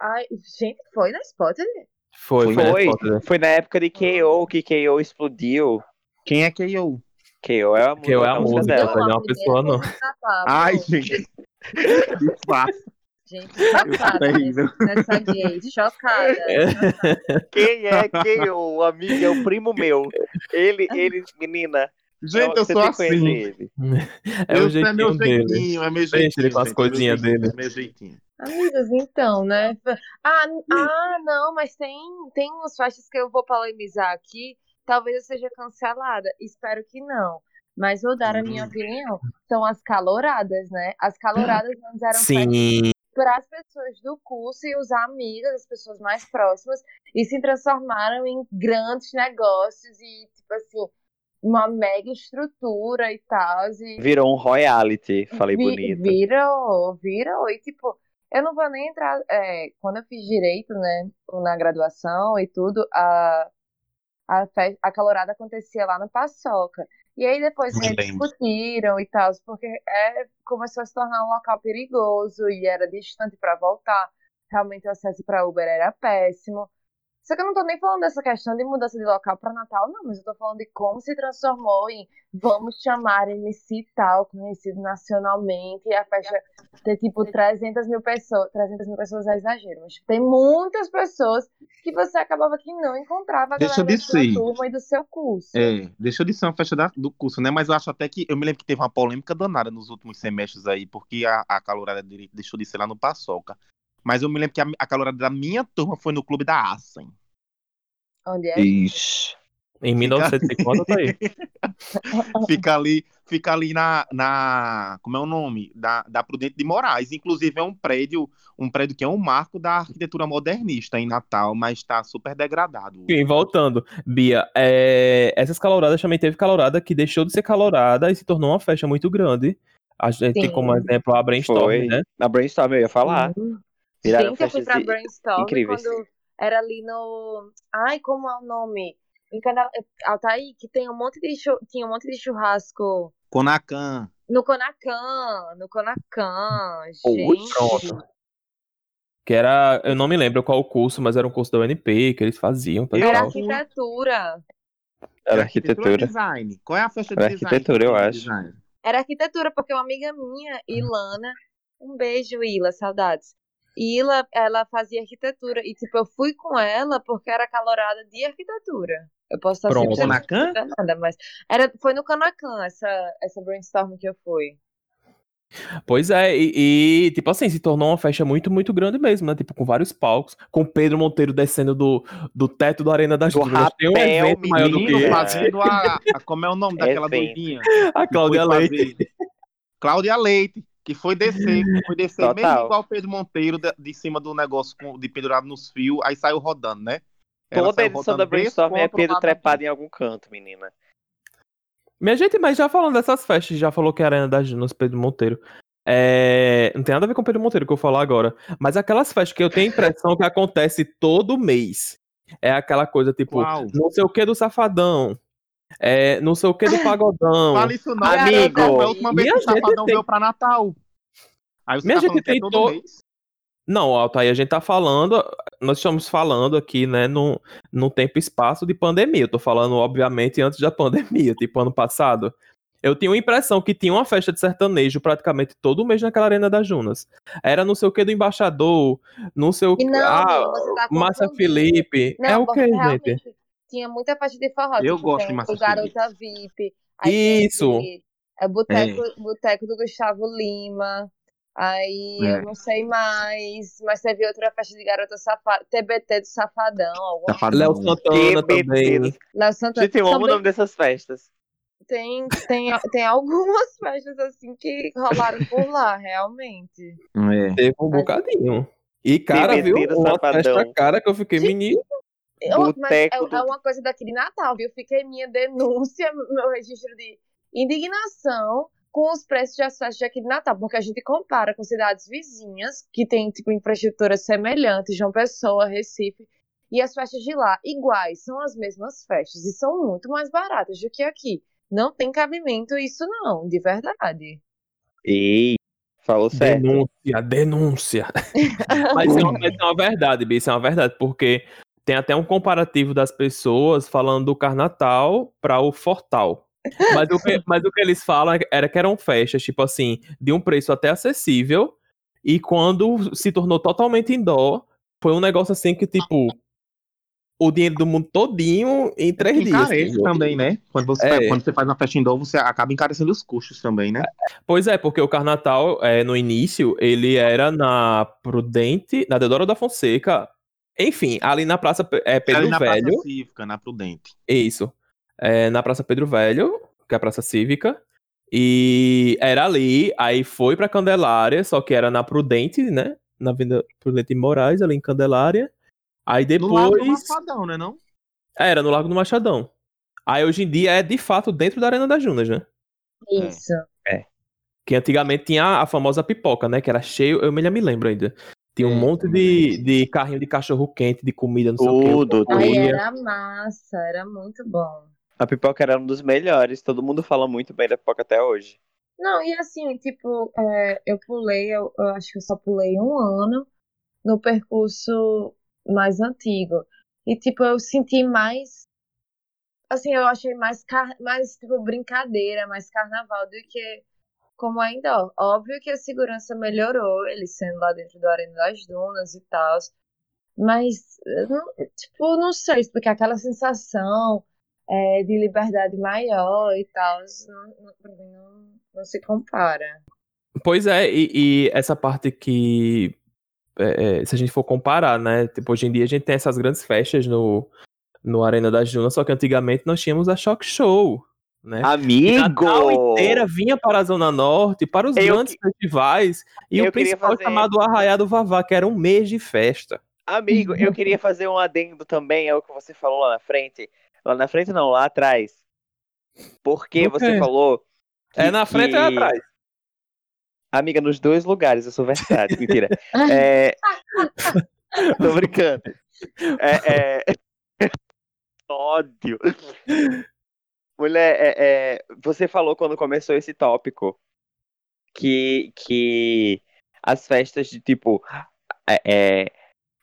Ai, gente, foi na Spotted? Foi, foi, Foi, na foto, né? foi na época de KO que KO explodiu. Quem é KO? KO é a música, KO é a música dela. não é uma pessoa, não. Ai, gente. Que fácil. Gente, chocada terrível. nessa, gay. Chocada. Quem é KO? Amigo, é o primo meu. Ele, ele, menina. Gente, eu você sou assim. ele. É Eu- o é meu jeitinho dele. jeitinho, é meu ele jeitinho. com as gente, coisinhas é meu jeitinho, dele. É meu jeitinho. Amigos, então, né? Ah, ah, não, mas tem, tem umas faixas que eu vou polemizar aqui. Talvez eu seja cancelada. Espero que não. Mas vou dar a minha Hum. opinião. São as caloradas, né? As caloradas antes eram Sim, para as pessoas do curso e os amigas, as pessoas mais próximas, e se transformaram em grandes negócios e, tipo assim, uma mega estrutura e tal. E Virou um royalty, falei vi- bonito. Virou, virou. E, tipo, eu não vou nem entrar. é, quando eu fiz direito, né, na graduação e tudo, a, a, fe- a calorada acontecia lá no Paçoca. E aí depois lembro. discutiram e tal, porque é, começou a se tornar um local perigoso e era distante para voltar. Realmente o acesso para Uber era péssimo. Só que eu não tô nem falando dessa questão de mudança de local para Natal, não, mas eu tô falando de como se transformou em vamos chamar MC tal, conhecido nacionalmente, e a festa ter tipo 300 mil pessoas. 300 mil pessoas é exagero, mas tem muitas pessoas que você acabava que não encontrava a Deixa sua dizer. turma e do seu curso. É, deixa de ser uma festa da- do curso, né? Mas eu acho até que. Eu me lembro que teve uma polêmica danada nos últimos semestres aí, porque a, a calorada de direito deixou de ser lá no Paçoca. Mas eu me lembro que a, a calorada da minha turma foi no clube da Assen. Onde é? Ixi. em 1950 tá aí. Fica ali, fica ali na, na. Como é o nome? Da, da Prudente de Moraes. Inclusive, é um prédio, um prédio que é um marco da arquitetura modernista em Natal, mas está super degradado. Enfim, voltando. Bia, é, essas caloradas também teve calorada que deixou de ser calorada e se tornou uma festa muito grande. A gente tem Sim. como exemplo a Brainstorm, Foi. né? Na Brainstorm eu ia falar. Uhum. Viraram Gente, eu fui pra Brainstorm incríveis. quando era ali no. Ai, como é o nome? Em Cana... Altaí, que tem um monte de chu... tinha um monte de churrasco Conacan. no Conacan, no Conacan, gente. pronto. Que era, eu não me lembro qual o curso, mas era um curso da UNP que eles faziam. tá Era arquitetura. Era arquitetura. design? Qual é a festa de Era design? arquitetura, eu acho. design? Era arquitetura, porque uma amiga minha, Ilana, um beijo, Ila, saudades. Ila, ela fazia arquitetura. E, tipo, eu fui com ela porque era calorada de arquitetura. Eu posso estar Pronto. sempre Conacan? nada, mas era, foi no Canacan essa, essa brainstorm que eu fui. Pois é, e, e, tipo assim, se tornou uma festa muito, muito grande mesmo, né? Tipo, com vários palcos, com Pedro Monteiro descendo do, do teto da Arena das Dunas. Tem um evento maior do que Menino menino, fazendo a, a- Como é o nome daquela doidinha? A Cláudia Leite. Cláudia Leite, que foi descer, foi descer Total. mesmo igual o Pedro Monteiro de, de cima do negócio com- de pendurado nos fios, aí saiu rodando, né? Ela Toda edição da Brainstorm é Pedro trepado em algum canto, menina. Minha gente, mas já falando dessas festas, já falou que a Arena das Dunas, Pedro Monteiro. É, não tem nada a ver com Pedro Monteiro que eu vou falar agora. Mas aquelas festas que eu tenho a impressão que acontece todo mês. É aquela coisa tipo, Qual? não sei o que do Safadão. É, não sei o que do Pagodão. Fala isso não, Amigo. cara. Foi a última vez Minha que o gente Safadão tem- veio pra Natal. Aí você Minha tá gente que é tem todo to- mês? Não, Altair, a gente tá falando, nós estamos falando aqui, né, no, no tempo e espaço de pandemia. Eu tô falando, obviamente, antes da pandemia, tipo ano passado. Eu tinha uma impressão que tinha uma festa de sertanejo praticamente todo mês naquela Arena das Junas. Era não sei o que do embaixador, não sei o que. não, Ah, você tá Márcia. Felipe. Não, é o que, realmente gente? Tinha muita festa de forró. Eu tipo, gosto tem de Márcia o Garota VIP. Isso. teve, É Boteco, Boteco do Gustavo Lima. Aí É. eu não sei mais. Mas teve outra festa de garota safada. TBT do Safadão. Safadão. Léo Santana TBT. também. Léo Santana. Gente, eu amo o nome dessas festas. tem, tem, tem algumas festas assim que rolaram por lá, realmente. É. Teve um bocadinho. E, cara, TBT viu? Uma festa cara que eu fiquei menino. Eu- é, é do- uma coisa daqui de Natal, viu? Fiquei minha denúncia, meu registro de indignação com os preços das festas daqui de Natal, porque a gente compara com cidades vizinhas que têm tipo infraestrutura semelhante, João Pessoa, Recife, e as festas de lá iguais, são as mesmas festas e são muito mais baratas do que aqui. Não tem cabimento isso não, de verdade. Ei, falou certo. Denúncia, denúncia. mas, é uma, mas é uma verdade, Bi, isso é uma verdade, porque tem até um comparativo das pessoas falando do Carnatal para o Fortal. Mas o, que, mas o que eles falam era que eram festas, tipo assim, de um preço até acessível, e quando se tornou totalmente indoor, foi um negócio assim que, tipo, o dinheiro do mundo todinho em três dias. Encarece assim. também, né? Quando você, É. faz, quando você faz uma festa indoor, você acaba encarecendo os custos também, né? Pois é, porque o Carnatal, é, no início, ele era na Prudente, na Deodoro da Fonseca, enfim, ali na Praça é, Pedro Ali na Velho, Praça Cívica, na Prudente. isso, é, na Praça Pedro Velho, que é a Praça Cívica, e era ali, aí foi pra Candelária, só que era na Prudente, né, na Avenida Prudente de Moraes, ali em Candelária, aí No lado do depois... Machadão, né, não? É, era no Lago do Machadão. Aí hoje em dia é de fato dentro da Arena das Junas, né? É. Isso. Que antigamente tinha a famosa pipoca, né? Que era cheio, eu me lembro ainda. Tinha um É, monte de, de carrinho de cachorro quente, de comida, não sei o Tudo, quê. tudo. Aí Ia. era massa, era muito bom. A pipoca era um dos melhores. Todo mundo fala muito bem da pipoca até hoje. Não, e assim, tipo, é, eu pulei, eu, eu acho que eu só pulei um ano no percurso mais antigo. E, tipo, eu senti mais. Assim, eu achei mais, car mais tipo, brincadeira, mais carnaval do que como ainda. ó. Óbvio que a segurança melhorou, ele sendo lá dentro do Arena das Dunas e tal. Mas, eu não- tipo, não sei explicar aquela sensação é, de liberdade maior e tal, não, não, não, se compara. Pois é, e, e essa parte que. é, se a gente for comparar, né? Tipo, hoje em dia a gente tem essas grandes festas no, no Arena das Dunas, só que antigamente nós tínhamos a Shock Show, né? Amigo! Natal inteira vinha para a Zona Norte, para os Eu grandes festivais, e eu o principal fazer- chamado Arraiado Vavá, que era um mês de festa. Amigo, eu queria fazer um adendo também ao que você falou lá na frente. Lá na frente não, lá atrás. Porque Do você falou. que- É na frente ou que- atrás? Amiga, nos dois lugares, eu sou versátil. Mentira. É... Tô brincando. É, é... Ódio. Mulher, é, é, você falou quando começou esse tópico que, que as festas de tipo. É, é,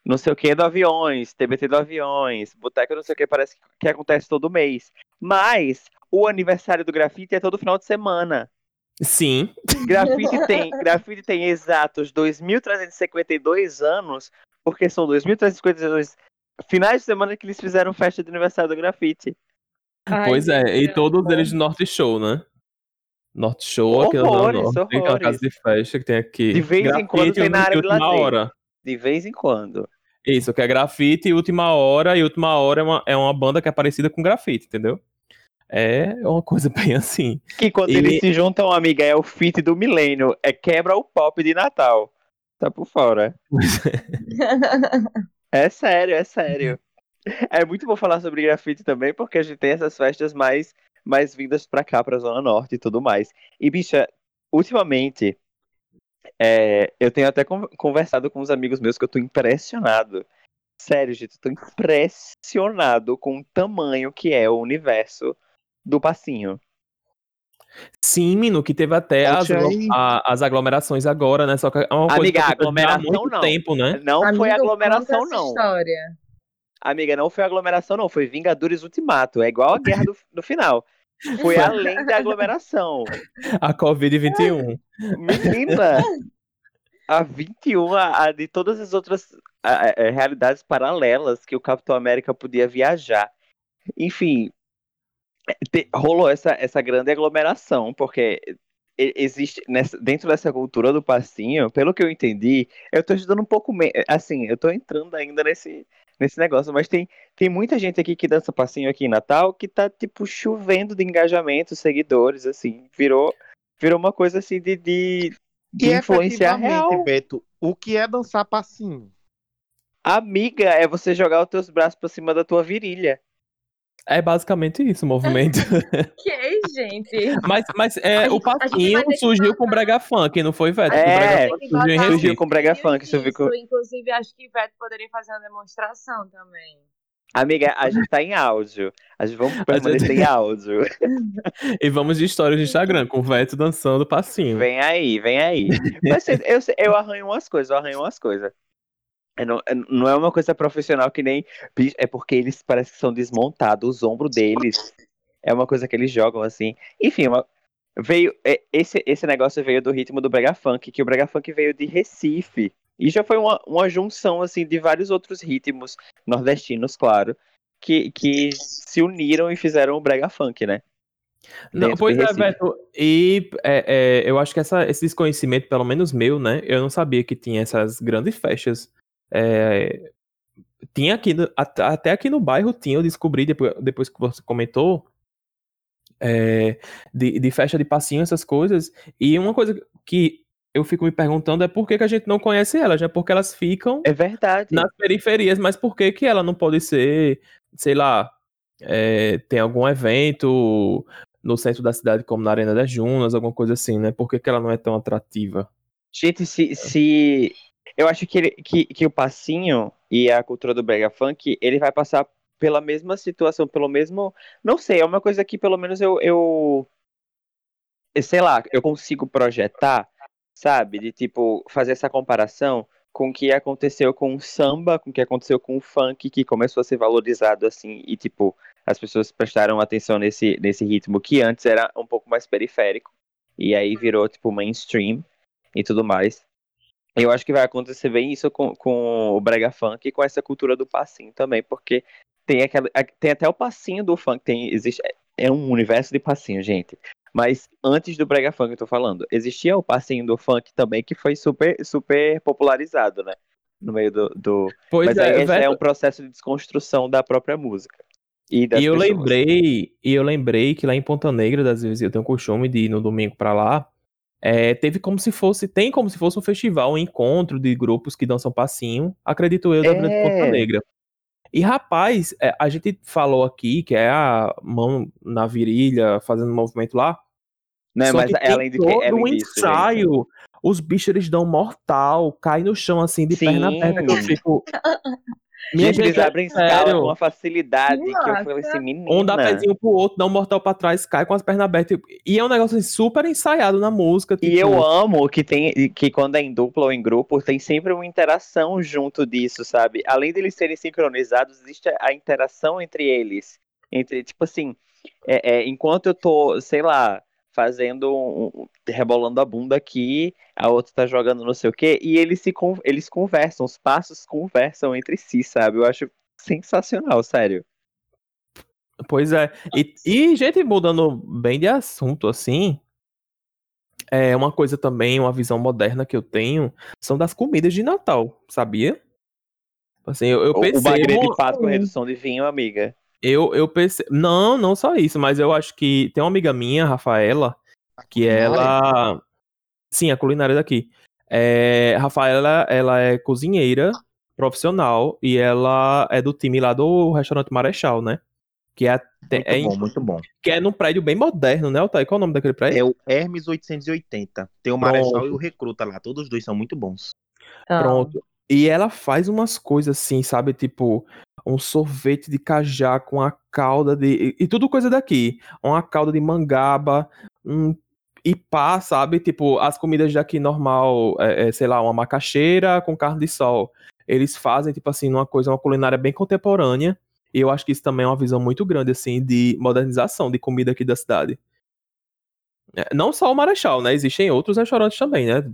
não sei o que do aviões, TBT do aviões, boteco não sei o que, parece que, que acontece todo mês. Mas o aniversário do grafite é todo final de semana. Sim. Grafite tem, grafite tem exatos 2.352 anos, porque são 2.352 finais de semana que eles fizeram festa de aniversário do grafite. Pois é, e todos eles de Norte Show, né? Norte Show, Horrores, Norte, que é uma horrores. casa de festa que tem aqui. De vez em quando tem na área de lazer. hora. De vez em quando. Isso, que é grafite e última hora, e última hora é uma, é uma banda que é parecida com grafite, entendeu? É uma coisa bem assim. Que quando E- eles se juntam, amiga, é o fit do milênio. É quebra o pop de Natal. Tá por fora. É sério, é sério. É muito bom falar sobre grafite também, porque a gente tem essas festas mais, mais vindas pra cá, pra Zona Norte e tudo mais. E, bicha, ultimamente, é, eu tenho até con- conversado com uns amigos meus que eu tô impressionado. Sério, gente, eu tô impressionado com o tamanho que é o universo do passinho. Sim, menino, que teve até as, a- as aglomerações agora, né? Só que é uma coisa Amiga, que já há aglomeração muito não. tempo, né? Não Amigo, foi conta aglomeração, essa não. História. Amiga, não foi aglomeração, não. Foi Vingadores Ultimato. É igual a guerra do, do final. foi além da aglomeração. A Covid-21. Menina, a 21, a, a de todas as outras a, a, realidades paralelas que o Capitão América podia viajar. Enfim, te, rolou essa, essa grande aglomeração, porque existe nessa, dentro dessa cultura do passinho, pelo que eu entendi, eu tô estudando um pouco assim, eu tô entrando ainda nesse nesse negócio, mas tem, tem muita gente aqui que dança passinho aqui em Natal que tá tipo chovendo de engajamento, seguidores, assim, virou virou uma coisa assim de, de, de influenciar real. Beto, o que é dançar passinho? Amiga, é você jogar os teus braços pra cima da tua virilha. É basicamente isso o movimento. que, gente? Mas, mas é, o passinho surgiu com brega funk, não foi, Veto? É, surgiu, surgiu com brega funk. Isso, ficou... Inclusive, acho que Veto poderia fazer uma demonstração também. Amiga, a gente tá em áudio. A gente vamos permanecer gente... em áudio. e vamos de histórias no Instagram, com o Veto dançando passinho. Vem aí, vem aí. Mas eu, eu arranho umas coisas, eu arranho umas coisas. É, não, é, não, é uma coisa profissional que nem. É porque eles parecem que são desmontados, os ombros deles. É uma coisa que eles jogam assim. Enfim, uma, veio esse, esse negócio veio do ritmo do Brega Funk, que o Brega Funk veio de Recife. E já foi uma, uma junção assim de vários outros ritmos nordestinos, claro, que, que se uniram e fizeram o Brega Funk, né? Não, pois é, Beto. E é, é, eu acho que essa, esse desconhecimento, pelo menos meu, né? Eu não sabia que tinha essas grandes festas é, tinha aqui, até aqui no bairro tinha, eu descobri depois, depois que você comentou, é, de, de, festa de passinho, essas coisas. E uma coisa que eu fico me perguntando é por que, que a gente não conhece elas, né? Porque elas ficam é verdade. nas periferias, mas por que, que ela não pode ser, sei lá, é, tem algum evento no centro da cidade, como na Arena das Junas, alguma coisa assim, né? Por que, que ela não é tão atrativa? Gente, se, se eu acho que, ele, que, que o passinho e a cultura do brega funk, ele vai passar pela mesma situação, pelo mesmo. Não sei, é uma coisa que pelo menos eu, eu. Sei lá, eu consigo projetar, sabe? De tipo, fazer essa comparação com o que aconteceu com o samba, com o que aconteceu com o funk, que começou a ser valorizado assim, e tipo, as pessoas prestaram atenção nesse, nesse ritmo que antes era um pouco mais periférico, e aí virou tipo mainstream e tudo mais. Eu acho que vai acontecer bem isso com, com o brega funk e com essa cultura do passinho também, porque tem, aquela, tem até o passinho do funk, tem, existe, é um universo de passinho, gente. Mas antes do brega funk, eu tô falando, existia o passinho do funk também, que foi super, super popularizado, né? No meio do. do... Pois Mas é, aí é, é um processo de desconstrução da própria música. E, e eu pessoas. lembrei, e eu lembrei que lá em Ponta Negra, às vezes eu tenho o costume de ir no domingo para lá, é, teve como se fosse, tem como se fosse um festival, um encontro de grupos que dançam passinho, acredito eu, da é. Ponta Negra. E rapaz, é, a gente falou aqui que é a mão na virilha fazendo movimento lá. Né, mas é além de que todo um ensaio, gente. os bichos eles dão mortal, cai no chão assim de Sim. perna aberta que eu fico Minha gente, eles abrem escala com uma facilidade Nossa. que eu falei assim, menina. Um dá pezinho pro outro, dá um mortal pra trás, cai com as pernas abertas. E é um negócio assim, super ensaiado na música. Tipo... E eu amo que tem que quando é em dupla ou em grupo, tem sempre uma interação junto disso, sabe? Além deles serem sincronizados, existe a interação entre eles. Entre, tipo assim, é, é, enquanto eu tô, sei lá, fazendo um, rebolando a bunda aqui, a outra tá jogando não sei o quê, e eles se eles conversam, os passos conversam entre si, sabe? Eu acho sensacional, sério. Pois é. E, e gente, mudando bem de assunto, assim, é uma coisa também, uma visão moderna que eu tenho, são das comidas de Natal, sabia? Assim, eu, eu percebo... O bagre de pato com redução de vinho, amiga. Eu, eu percebo. Não, não só isso, mas eu acho que tem uma amiga minha, Rafaela, que ela. Sim, a culinária daqui. É, Rafaela, ela é cozinheira profissional e ela é do time lá do restaurante Marechal, né? Que é, muito é bom, em, muito bom. Que é num prédio bem moderno, né, Altair? Qual é o nome daquele prédio? É o Hermes 880. Tem o Marechal Pronto. e o Recruta lá. Todos os dois são muito bons. Pronto. E ela faz umas coisas assim, sabe? Tipo, um sorvete de cajá com a calda de. E, tudo coisa daqui. Uma calda de mangaba, um ipá, sabe? Tipo, as comidas daqui normal, é, é, sei lá, uma macaxeira com carne de sol. Eles fazem, tipo assim, uma coisa, uma culinária bem contemporânea. E eu acho que isso também é uma visão muito grande, assim, de modernização de comida aqui da cidade. É, não só o Marechal, né? Existem outros restaurantes também, né?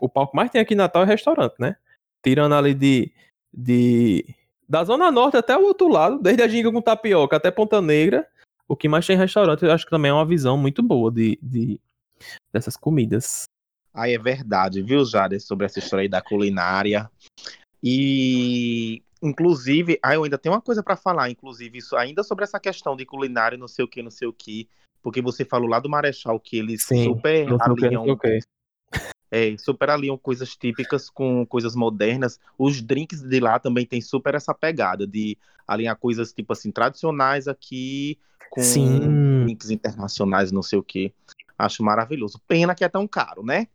O palco mais tem aqui em Natal é restaurante, né? Tirando ali de, de. Da Zona Norte até o outro lado, desde a Ginga com Tapioca até Ponta Negra, o que mais tem restaurante, eu acho que também é uma visão muito boa de, de dessas comidas. Ah, é verdade, viu, Jade, sobre essa história aí da culinária. E, inclusive, ah, eu ainda tenho uma coisa para falar, inclusive, isso ainda sobre essa questão de culinária, não sei o que, não sei o que, porque você falou lá do Marechal que eles Sim, super que, não sei o alinham, que. É, super alinham coisas típicas com coisas modernas. Os drinks de lá também tem super essa pegada de alinhar coisas tipo assim tradicionais aqui com Sim. drinks internacionais, não sei o que. Acho maravilhoso. Pena que é tão caro, né?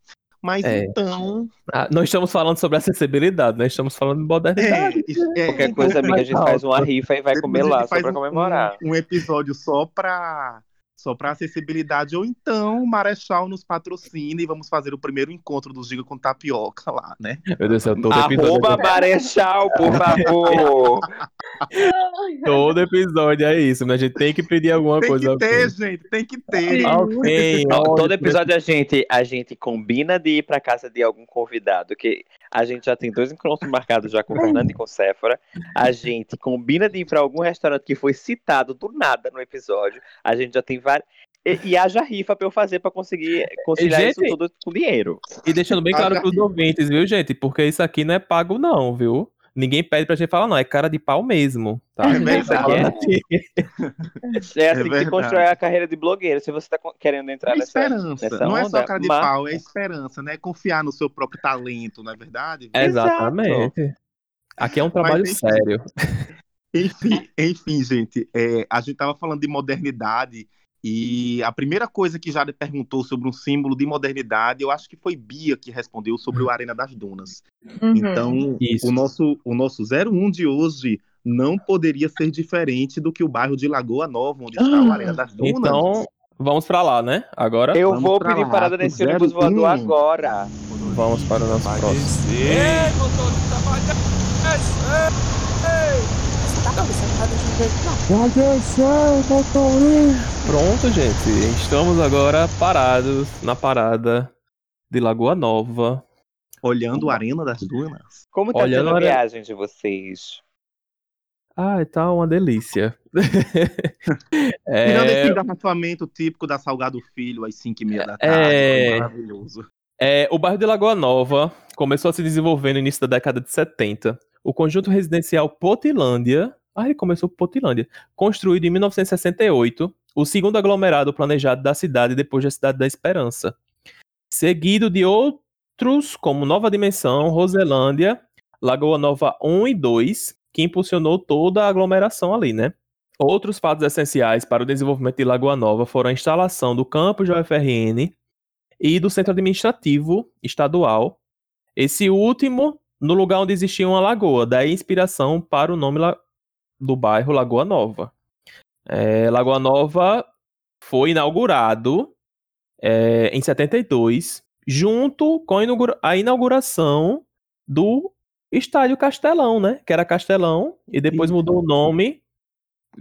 Mas É. então. Ah, não estamos falando sobre acessibilidade, né? Estamos falando de É, modernidade. isso- é, Qualquer coisa, amiga, a gente faz uma rifa e vai depois comer lá, só pra comemorar. Um, um episódio só pra. Só para acessibilidade, ou então o Marechal nos patrocina e vamos fazer o primeiro encontro do Giga com Tapioca lá, né? Meu Deus do céu, todo episódio, Arroba Marechal, por favor. todo episódio é isso, mas a gente tem que pedir alguma Tem coisa. que ao ter, gente, tem que ter. Alguém, todo episódio a gente, a gente combina de ir pra casa de algum convidado, que a gente já tem dois encontros marcados já com o Fernando e com o Séfora. A gente combina de ir pra algum restaurante que foi citado do nada no episódio. A gente já tem vários. E, e haja rifa pra eu fazer pra conseguir conciliar Gente, isso tudo com dinheiro. E deixando bem claro pros ouvintes, viu, gente? Porque isso aqui não é pago, não, viu? Ninguém pede pra gente falar, não. É cara de pau mesmo, tá? É Ninguém verdade. aqui. É assim que se constrói a carreira de blogueiro. Se você tá querendo entrar É nessa. não é só onda, cara de mas- pau, é esperança, né? Confiar no seu próprio talento, não é verdade? Exatamente. Aqui é um trabalho enfim. sério. Enfim, enfim, gente, é, a gente tava falando de modernidade e a primeira coisa que Jade perguntou sobre um símbolo de modernidade, eu acho que foi Bia que respondeu sobre o Arena das Dunas. Uhum. Então, Isso. o nosso, o nosso 01 de hoje não poderia ser diferente do que o bairro de Lagoa Nova, onde está o Arena das Dunas. Então, vamos pra lá, né? Agora Eu Vamos vou pra pedir lá, parada nesse ônibus 01. voador agora. vamos para o nosso próximo. Ei, motorista! Tá a Pronto, gente. Estamos agora parados na parada de Lagoa Nova. Olhando o Arena das Dunas. Como tá Olha, sendo a viagem de vocês? Ai, tá uma delícia. Tirando é, esse engarrafamento típico da Salgado Filho às 5 e meia da tarde. É. Maravilhoso. É, o bairro de Lagoa Nova começou a se desenvolver no início da década de 70. O conjunto residencial Potilândia, ah, ele começou por Potilândia, construído em 1968, o segundo aglomerado planejado da cidade depois da Cidade da Esperança. Seguido de outros como Nova Dimensão, Roselândia, Lagoa Nova 1 e 2, que impulsionou toda a aglomeração ali, né? Outros fatos essenciais para o desenvolvimento de Lagoa Nova foram a instalação do campus da UFRN, e do Centro Administrativo Estadual. Esse último no lugar onde existia uma lagoa, daí inspiração para o nome do bairro Lagoa Nova. É, Lagoa Nova foi inaugurado é, em 72, junto com a inaugura- a inauguração do Estádio Castelão, né? Que era Castelão, e depois mudou o nome.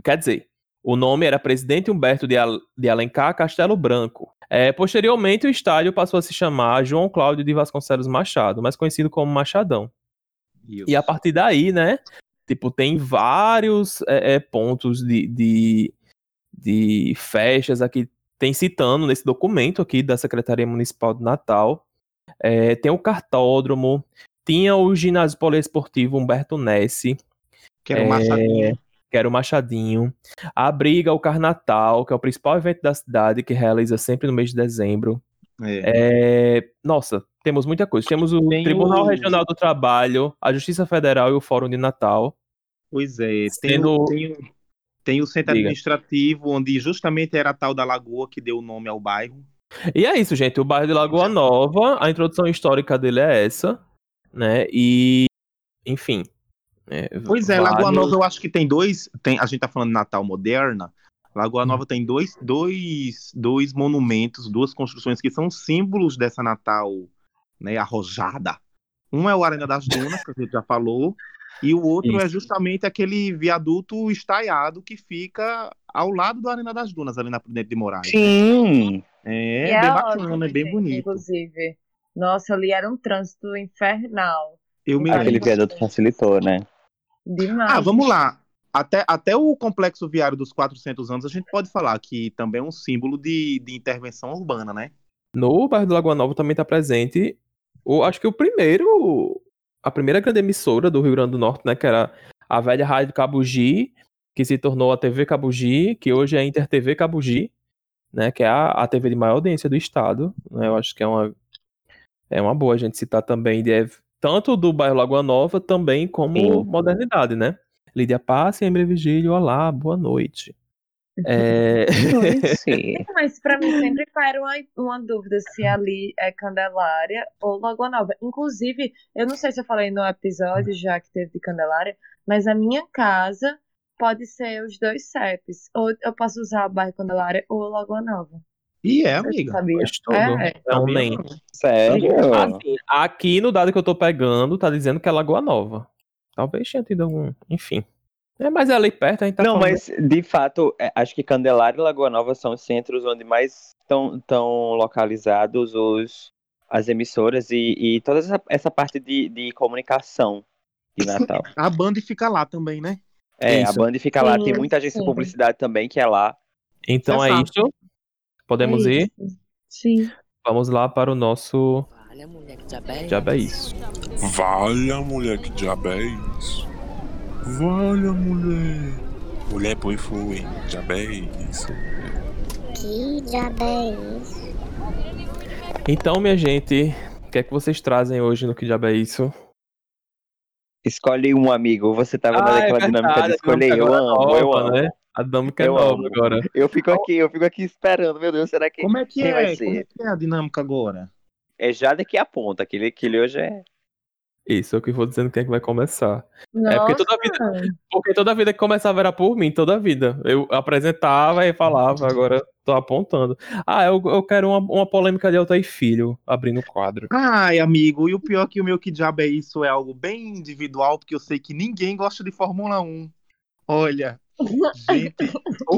Quer dizer, o nome era Presidente Humberto de, Al- de Alencar Castelo Branco. É, posteriormente, o estádio passou a se chamar João Cláudio de Vasconcelos Machado, mais conhecido como Machadão. E a partir daí, né? Tipo, tem vários é, é, pontos de, de, de festas aqui, tem citando nesse documento aqui da Secretaria Municipal de Natal. É, tem o cartódromo, tinha o ginásio poliesportivo Humberto Nessi, Que era o É, Machadinho. que era o Machadinho. Abriga o Carnatal, que é o principal evento da cidade, que realiza sempre no mês de dezembro. É. É, Nossa, temos muita coisa. Temos o Tem Tribunal o- Regional do Trabalho, a Justiça Federal e o Fórum de Natal. Pois é. Tem, Sendo- o, tem, tem o centro Diga. administrativo, onde justamente era a tal da lagoa que deu o nome ao bairro. E é isso, gente. O bairro de Lagoa Nova, a introdução histórica dele é essa, né? E, enfim. é, Pois é, Lagoa vários- Nova eu acho que tem dois. Tem, a gente tá falando de Natal moderna. Lagoa Nova tem dois, dois, dois monumentos, duas construções que são símbolos dessa Natal né, arrojada. Um é o Arena das Dunas, que a gente já falou, E o outro é Isso. justamente aquele viaduto estaiado que fica ao lado da Arena das Dunas, ali na Presidente de Moraes. né? Sim. É, E bem ótimo, bacana, é bem gente, bonito. Inclusive. Nossa, ali era um trânsito infernal. Eu me Aquele viaduto facilitou, né? Demais. Ah, vamos lá. Até, até o complexo viário dos 400 anos, a gente pode falar que também é um símbolo de, de intervenção urbana, né? No bairro do Lagoa Nova também está presente, o, acho que o primeiro, a primeira grande emissora do Rio Grande do Norte, né, que era a velha Rádio Cabugi, que se tornou a TV Cabugi, que hoje é a Inter TV Cabugi, né, que é a, a TV de maior audiência do estado, né, eu acho que é uma, é uma boa a gente citar também, tanto do bairro Lagoa Nova, também como Sim. modernidade, né. Lídia Passe, Embre Vigílio, olá, boa noite. É... Sim. Mas pra mim sempre era uma, uma dúvida se ali é Candelária ou Lagoa Nova. Inclusive, eu não sei se eu falei no episódio já que teve de Candelária, mas a minha casa pode ser os dois CEPs. Ou eu posso usar o bairro Candelária ou Lagoa Nova. E é, amiga. tudo. É. Não. Sério? Assim, aqui no dado que eu tô pegando, tá dizendo que é Lagoa Nova. Talvez tenha tido algum. Enfim. É, mas é ali perto, a gente tá Não, falando- mas de fato, é, acho que Candelária e Lagoa Nova são os centros onde mais estão estão localizados os, as emissoras e, e toda essa, essa parte de, de comunicação de Natal. A Band fica lá também, né? É, a Isso. Band fica lá, tem muita agência de sim. publicidade também que é lá. Então é Exato. isso. Podemos É ir? isso. Sim. Vamos lá para o nosso Olha, mulher, que diabo é é isso. Valha, mulher, que diabo é isso? Valha, mulher. Mulher, põe foi. Diabo é isso. Que é isso? Então, minha gente, o que é que vocês trazem hoje no Que Diabo é Isso? Escolhe um amigo, você tava Ah, é naquela dinâmica verdade, de escolher. a Eu dinâmica amo, agora eu nova, amo. né? A dinâmica é Eu nova amo. agora. Eu fico aqui, eu fico aqui esperando, meu Deus, será que Como é que Quem é? vai Como é que é a dinâmica agora? é já daqui a ponta, aquele, aquele hoje é. Isso, é o que eu vou dizendo quem é que vai começar. Nossa. É porque toda vida, porque toda vida que começava era por mim, toda vida. Eu apresentava e falava, agora tô apontando. Ah, eu, eu quero uma, uma polêmica de Altair Filho, abrindo o quadro. Ai, amigo, e o pior é que o meu que diabo é isso é algo bem individual, porque eu sei que ninguém gosta de Fórmula 1. Olha, gente,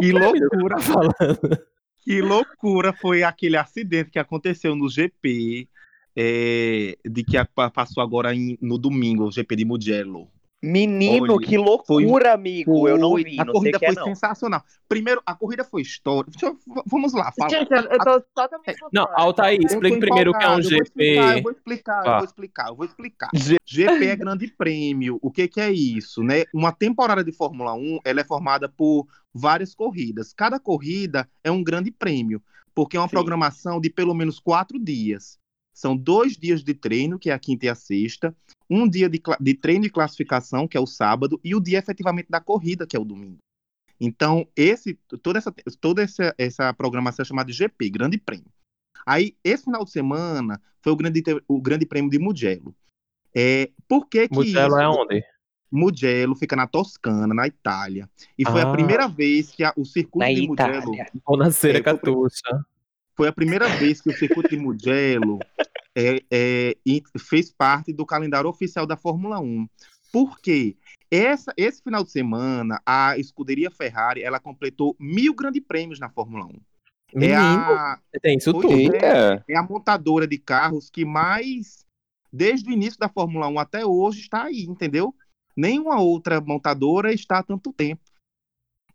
que loucura, falando. que loucura foi aquele acidente que aconteceu no GP, é, de que a- passou agora em- no domingo, o GP de Mugello. Menino, Olha, que loucura, amigo. eu não Foi- vi, a não sei corrida que é foi não. sensacional. Primeiro, a corrida foi histórica. Eu- vamos lá, fala. Gente, eu, eu tô totalmente Não, fora. Altair, Eu explica primeiro o que é um empolgado, eu vou explicar, GP. Eu vou explicar, eu Vá. vou explicar, eu vou explicar. GP é grande prêmio. O que, que é isso, né? Uma temporada de Fórmula 1, ela é formada por várias corridas. Cada corrida é um grande prêmio, porque é uma Sim. programação de pelo menos quatro dias. São dois dias de treino, que é a quinta e a sexta, um dia de, de treino e classificação, que é o sábado, e o dia efetivamente da corrida, que é o domingo. Então, esse, toda, essa, toda essa, essa programação é chamada de GP, Grande Prêmio. Aí, esse final de semana, foi o Grande, o grande Prêmio de Mugello. É, por que que Mugello é isso- onde? Mugello fica na Toscana, na Itália. E foi Ah. a primeira vez que a- o circuito Na de Mugello Itália. Bonaceira É, foi- Catuxa. Foi a primeira vez que o circuito de Mugello é, é, e fez parte do calendário oficial da Fórmula 1. Por quê? Essa, esse final de semana, a escuderia Ferrari ela completou mil grandes prêmios na Fórmula 1. É Menino, a, tem isso tudo. é. Eita. é a montadora de carros que mais, desde o início da Fórmula 1 até hoje, está aí, entendeu? Nenhuma outra montadora está há tanto tempo.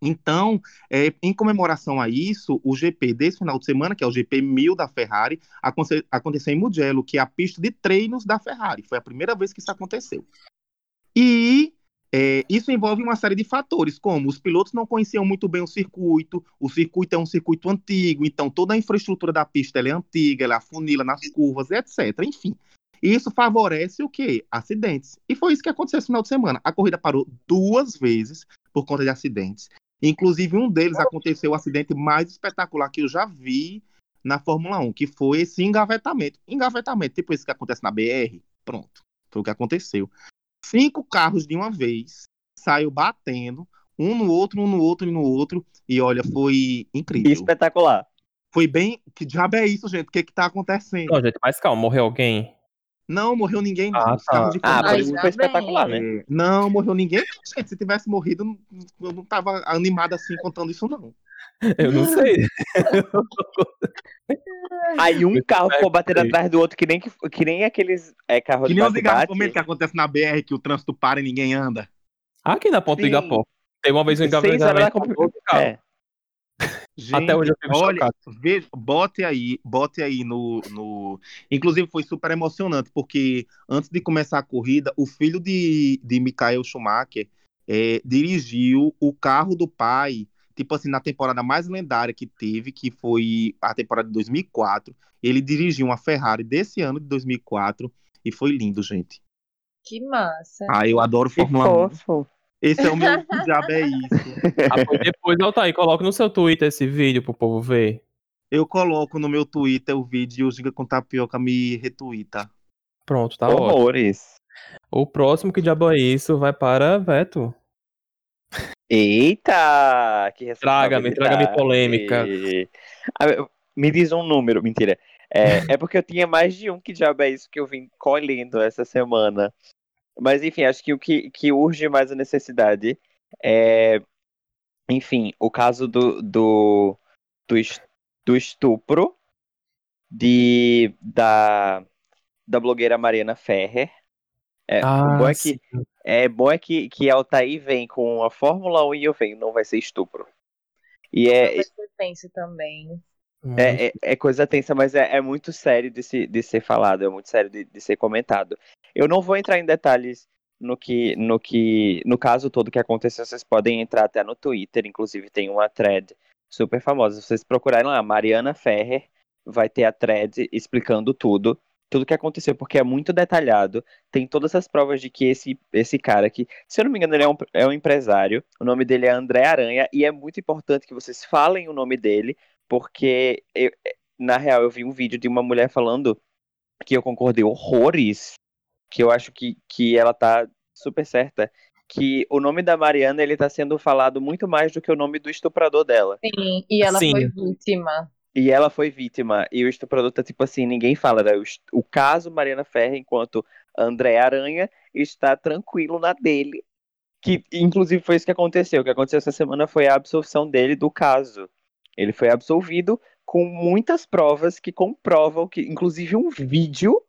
Então, é, em comemoração a isso, o GP desse final de semana, que é o GP 1000 da Ferrari, aconte- aconteceu em Mugello, que é a pista de treinos da Ferrari. Foi a primeira vez que isso aconteceu. E é, isso envolve uma série de fatores, como os pilotos não conheciam muito bem o circuito, o circuito é um circuito antigo, então toda a infraestrutura da pista é antiga, ela afunila nas curvas, etc. Enfim, isso favorece o quê? Acidentes. E foi isso que aconteceu esse final de semana. A corrida parou duas vezes por conta de acidentes. Inclusive, um deles aconteceu o acidente mais espetacular que eu já vi na Fórmula 1, que foi esse engavetamento. Engavetamento, tipo esse que acontece na BR. Pronto. Foi o que aconteceu. Cinco carros de uma vez saiu batendo, um no outro, um no outro e no outro. E olha, foi incrível. Espetacular. Foi bem. Que diabo é isso, gente? O que que tá acontecendo? Não, gente, mas calma, morreu alguém? Não, morreu ninguém. Ah, Os carros tá. de Ah, isso já foi espetacular, né? Não, morreu ninguém. Gente, se tivesse morrido, eu não- não tava animado assim contando isso, não. Eu não sei. Aí um carro ficou batendo atrás do outro, que nem, que, que nem aqueles é, carros Que nem os engarrafamentos que acontece na BR, que o trânsito para e ninguém anda. Aqui na ponta do. Igapó. Tem uma vez um carro. É. Gente, Até hoje eu fico olha, chocado. veja, bote aí, bote aí no, no. Inclusive foi super emocionante, porque antes de começar a corrida, o filho de, de Michael Schumacher é, dirigiu o carro do pai, tipo assim, na temporada mais lendária que teve, que foi a temporada de 2004. Ele dirigiu uma Ferrari desse ano de 2004 e foi lindo, gente. Que massa. Ah, eu adoro Que Fórmula 1. fofo. Esse é o meu que diabo é isso. Ah, pois depois, Altair, coloca no seu Twitter esse vídeo pro povo ver. Eu coloco no meu Twitter o vídeo e o Giga com Tapioca me retuita. Pronto, tá ótimo. Horrores. O próximo que diabo é isso vai para Veto. Eita! Que Traga-me, traga-me polêmica. Ah, Me diz um número, mentira. É, é porque eu tinha mais de um que diabo é isso que eu vim colhendo essa semana. Mas enfim, acho que o que, que urge mais a necessidade é, enfim, o caso do, do, do, es- do estupro de, da, da blogueira Mariana Ferrer. É, o bom é que é bom é que, que a Altair vem com a Fórmula 1 e eu venho, não vai ser estupro. E é, tenso também. é, é, é coisa tensa, mas é, é muito sério de, se, de ser falado, é muito sério de, de ser comentado. Eu não vou entrar em detalhes no que, no que, no caso todo que aconteceu, vocês podem entrar até no Twitter, inclusive tem uma thread super famosa. Vocês procurarem lá, Mariana Ferrer, vai ter a thread explicando tudo, tudo que aconteceu, porque é muito detalhado. Tem todas as provas de que esse, esse cara que, se eu não me engano, ele é um, é um empresário. O nome dele é André Aranha, e é muito importante que vocês falem o nome dele, porque eu- na real eu vi um vídeo de uma mulher falando que eu concordei horrores, que eu acho que, que ela tá super certa, que o nome da Mariana ele tá sendo falado muito mais do que o nome do estuprador dela. Sim, e ela Sim. foi vítima. E ela foi vítima, e o estuprador tá tipo assim, ninguém fala, né? O, o caso Mariana Ferrer, enquanto André Aranha está tranquilo na dele. Que inclusive foi isso que aconteceu. O que aconteceu essa semana foi a absolvição dele do caso. Ele foi absolvido com muitas provas que comprovam que, inclusive um vídeo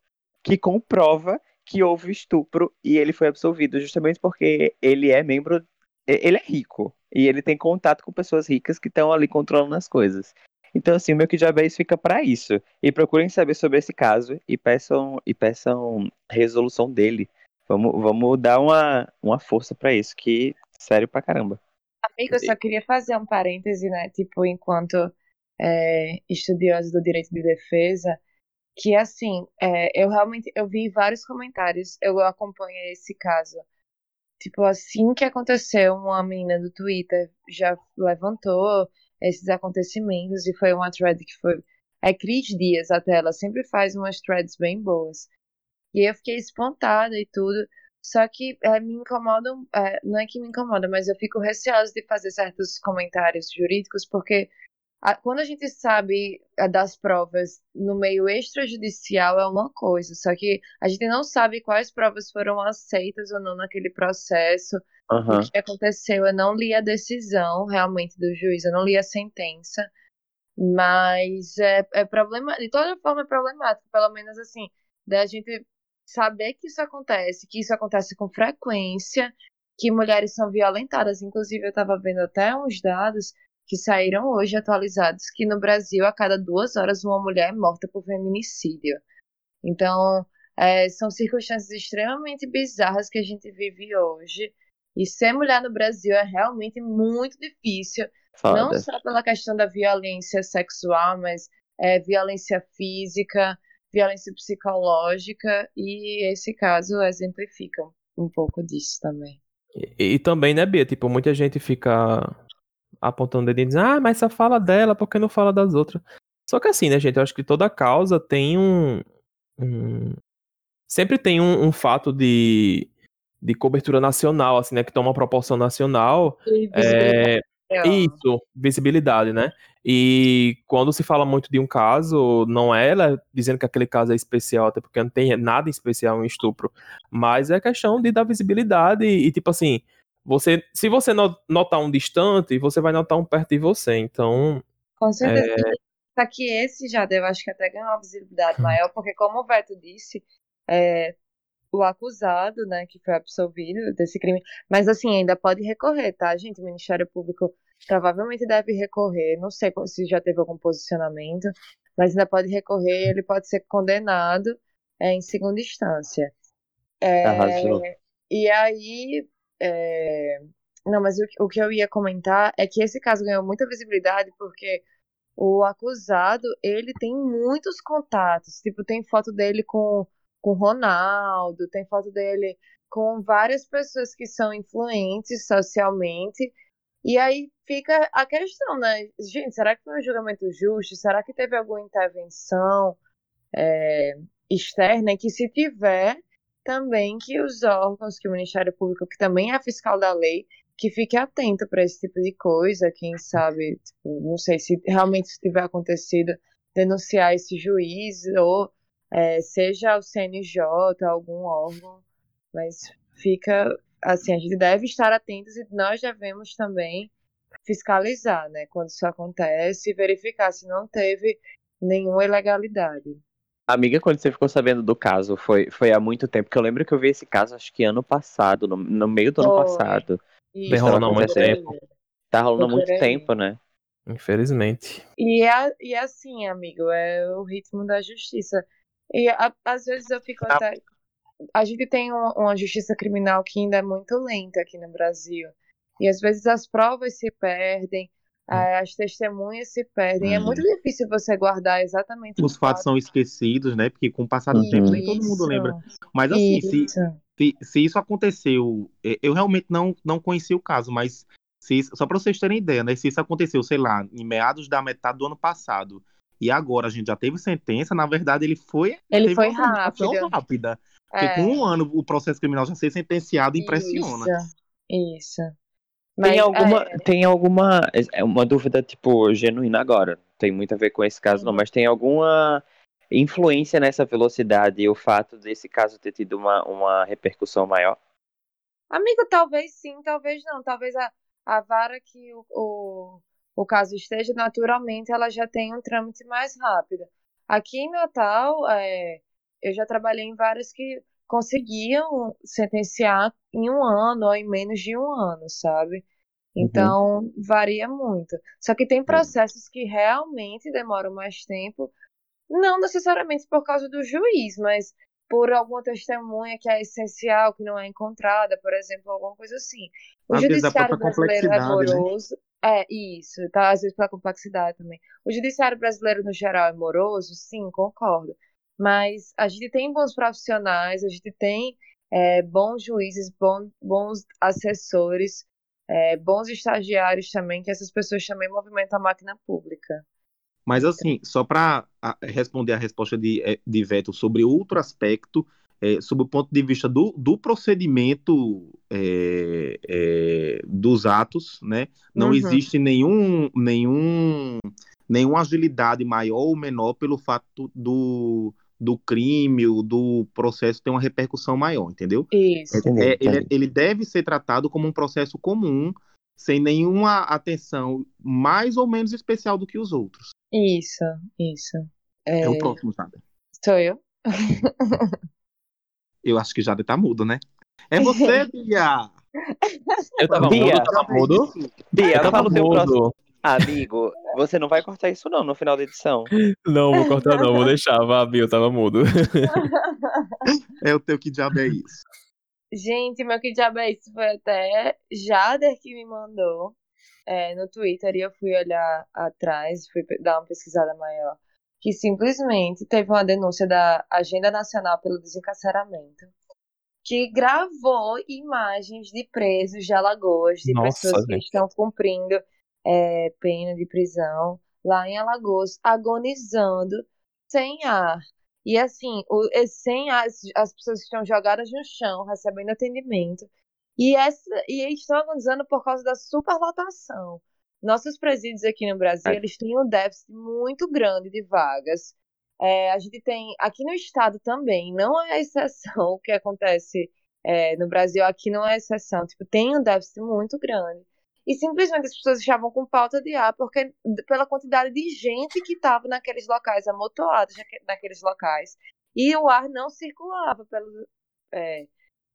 que comprova que houve estupro e ele foi absolvido justamente porque ele é membro, ele é rico e ele tem contato com pessoas ricas que estão ali controlando as coisas. Então assim, o meu que diabo isso fica para isso. E procurem saber sobre esse caso e peçam e peçam resolução dele. Vamos, vamos dar uma, uma força para isso, que sério pra caramba. Amigo, eu só queria fazer um parêntese, né? Tipo, enquanto é, estudiosa do direito de defesa, que assim, é, eu realmente eu vi vários comentários, eu acompanhei esse caso. Tipo, assim que aconteceu, uma menina do Twitter já levantou esses acontecimentos e foi uma thread que foi. É Cris Dias até, ela sempre faz umas threads bem boas. E eu fiquei espantada e tudo. Só que é, me incomodam, é, não é que me incomoda, mas eu fico receosa de fazer certos comentários jurídicos, porque a- quando a gente sabe é, das provas no meio extrajudicial é uma coisa, só que a gente não sabe quais provas foram aceitas ou não naquele processo, Aham. o que aconteceu. Eu não li a decisão realmente do juiz, eu não li a sentença, mas é, é problema, de toda forma é problemático, pelo menos assim, da gente saber que isso acontece, que isso acontece com frequência, que mulheres são violentadas. Inclusive, eu estava vendo até uns dados que saíram hoje atualizados, que no Brasil, a cada duas horas, uma mulher é morta por feminicídio. Então, é, são circunstâncias extremamente bizarras que a gente vive hoje. E ser mulher no Brasil é realmente muito difícil, não Foda. só pela questão da violência sexual, mas é, violência física, violência psicológica, e esse caso exemplifica um pouco disso também. E, e também, né, Bia? Tipo, muita gente fica apontando o dedo e diz, ah, mas só fala dela, por que não fala das outras? Só que assim, né, gente? Eu acho que toda causa tem um. um- sempre tem um, um fato de, de cobertura nacional, assim, né? Que toma uma proporção nacional. E É. Isso, visibilidade, né? E quando se fala muito de um caso, não é ela dizendo que aquele caso é especial, até porque não tem nada especial em estupro, mas é questão de dar visibilidade e, tipo assim, você, se você no- notar um distante, você vai notar um perto de você. Então, Com certeza. É. Só que esse já eu acho que até ganhou uma visibilidade maior, porque como o Veto disse, é, o acusado, né, que foi absolvido desse crime, mas assim, ainda pode recorrer, tá, gente? O Ministério Público provavelmente deve recorrer, não sei se já teve algum posicionamento, mas ainda pode recorrer, ele pode ser condenado é, em segunda instância. É, Arrasou. e aí, é, não, mas o, que- o que eu ia comentar é que esse caso ganhou muita visibilidade porque o acusado, ele tem muitos contatos, tipo, tem foto dele com com Ronaldo, tem foto dele com várias pessoas que são influentes socialmente. E aí fica a questão, né? Gente, será que foi um julgamento justo? Será que teve alguma intervenção é, externa? E que se tiver, também que os órgãos, que o Ministério Público, que também é fiscal da lei, que fique atento para esse tipo de coisa, quem sabe, tipo, não sei se realmente isso tiver acontecido, denunciar esse juiz ou é, seja o CNJ, algum órgão, mas fica assim, a gente deve estar atentos e nós devemos também fiscalizar, né, quando isso acontece e verificar se não teve nenhuma ilegalidade. Amiga, quando você ficou sabendo do caso, foi, foi há muito tempo, que eu lembro que eu vi esse caso, acho que ano passado, no, no meio do ano passado. Isso, Vem rolando há muito tempo. Tá rolando há muito tempo, né? infelizmente. E é, e é assim, amigo, é o ritmo da justiça. E a- às vezes eu fico até. A gente tem um- uma justiça criminal que ainda é muito lenta aqui no Brasil. E às vezes as provas se perdem, as testemunhas se perdem. É Uhum. muito difícil você guardar exatamente Os o fatos são esquecidos, né? Porque com o passar do tempo nem todo mundo Isso, lembra. Mas assim, se, Isso. se, se isso aconteceu, eh, eu realmente não, não conheci o caso, mas se isso- só para vocês terem ideia, né? Se isso aconteceu, sei lá, em meados da metade do ano passado, e agora a gente já teve sentença, na verdade ele foi. Ele foi rápido. rápida. Porque É, com um ano o processo criminal já ser sentenciado impressiona. Isso. Isso. Tem Mas, alguma, é, tem alguma, é uma dúvida, tipo, genuína agora. Não tem muito a ver com esse caso, não, Uhum. mas tem alguma influência nessa velocidade e o fato desse caso ter tido uma, uma repercussão maior? Amigo, talvez sim, talvez não. Talvez a, a vara que o, o, o caso esteja, naturalmente, ela já tem um trâmite mais rápido. Aqui em Natal, é, eu já trabalhei em várias que conseguiam sentenciar em um ano ou em menos de um ano, sabe? Então, varia muito. Só que tem processos que realmente demoram mais tempo, não necessariamente por causa do juiz, mas por alguma testemunha que é essencial, que não é encontrada, por exemplo, alguma coisa assim. O Às judiciário brasileiro é né? moroso. É, isso, tá? Às vezes pela complexidade também. O judiciário brasileiro, no geral, é moroso? Sim, concordo. Mas a gente tem bons profissionais, a gente tem é, bons juízes, bom, bons assessores, é, bons estagiários também, que essas pessoas também movimentam a máquina pública. Mas assim, só para responder a resposta de, eh, de Veto sobre outro aspecto, eh, sob o ponto de vista do, do procedimento eh, eh, dos atos, né? Não Uhum. existe nenhum, nenhum, nenhuma agilidade maior ou menor pelo fato do, do crime ou do processo ter uma repercussão maior, entendeu? Isso. Entendi, É, ele, entendi. ele deve ser tratado como um processo comum, sem nenhuma atenção mais ou menos especial do que os outros. Isso, isso. É, É o próximo, Jada. sou eu? Eu acho que Jada tá mudo, né? É você, Bia! Eu tava Bia. mudo, eu tava mudo. Bia, Eu tava fala o teu próximo. mudo. Amigo, você não vai cortar isso não no final da edição. Não, vou cortar não, vou deixar. Vá, Bia, eu tava mudo. É o teu que diabo é isso? Gente, meu que diabo é isso? Foi até Jader que me mandou é, no Twitter e eu fui olhar atrás, fui dar uma pesquisada maior. Que simplesmente teve uma denúncia da Agenda Nacional pelo Desencarceramento que gravou imagens de presos de Alagoas, de Nossa, pessoas que gente. estão cumprindo é, pena de prisão lá em Alagoas, agonizando sem ar. E assim, o, sem ar, as, as pessoas estão jogadas no chão, recebendo atendimento. E, essa, e estão agonizando por causa da superlotação. nossos presídios aqui no Brasil, É. eles têm um déficit muito grande de vagas. É, a gente tem, aqui no estado também, não é exceção o que acontece é, no Brasil, aqui não é exceção, tipo, tem um déficit muito grande. E simplesmente as pessoas estavam com falta de ar porque pela quantidade de gente que estava naqueles locais, amontoados naque- naqueles locais. E o ar não circulava pelo, é,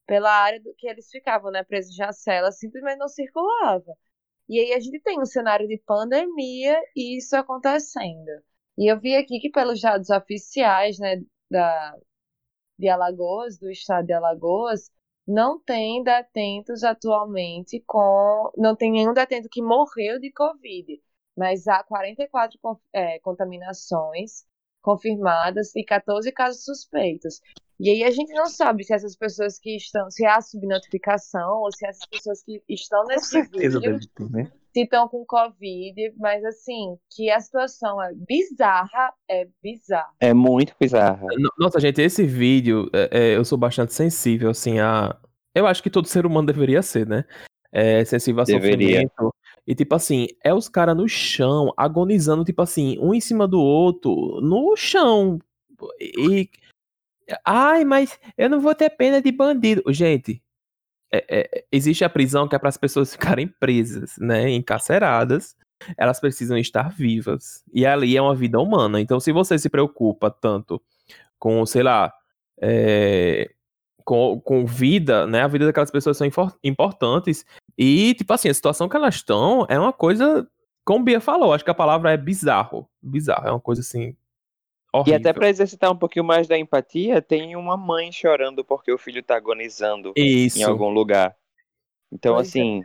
pela área que eles ficavam, né, presos na cela, simplesmente não circulava. E aí a gente tem um cenário de pandemia e isso acontecendo. E eu vi aqui que pelos dados oficiais, né, da, de Alagoas, do estado de Alagoas, não tem detentos atualmente com. Não tem nenhum detento que morreu de Covid, mas há 44 con- é, contaminações confirmadas e 14 casos suspeitos. E aí a gente não sabe se essas pessoas que estão. se há subnotificação ou se essas pessoas que estão Com nesse certeza vídeo deve ter, né? Se estão com Covid, mas assim, que a situação é bizarra, é bizarra. É muito bizarro. No- Nossa, gente, esse vídeo, é, é, eu sou bastante sensível, assim, a. Eu acho que todo ser humano deveria ser, né? É, sensível a Deveria. sofrimento. E, tipo assim, é os caras no chão, agonizando, tipo assim, um em cima do outro, no chão. E. Ai, mas eu não vou ter pena de bandido. Gente, é- é- existe a prisão que é para as pessoas ficarem presas, né? Encarceradas. Elas precisam estar vivas. E ali é uma vida humana. Então, se você se preocupa tanto com, sei lá, é, com, com vida, né? A vida daquelas pessoas são importantes. E, tipo assim, a situação que elas estão é uma coisa, como Bia falou, acho que a palavra é bizarro. Bizarro, é uma coisa assim. E Horrível. até pra exercitar um pouquinho mais da empatia, tem uma mãe chorando porque o filho tá agonizando Isso. em algum lugar. Então, Pois é. assim,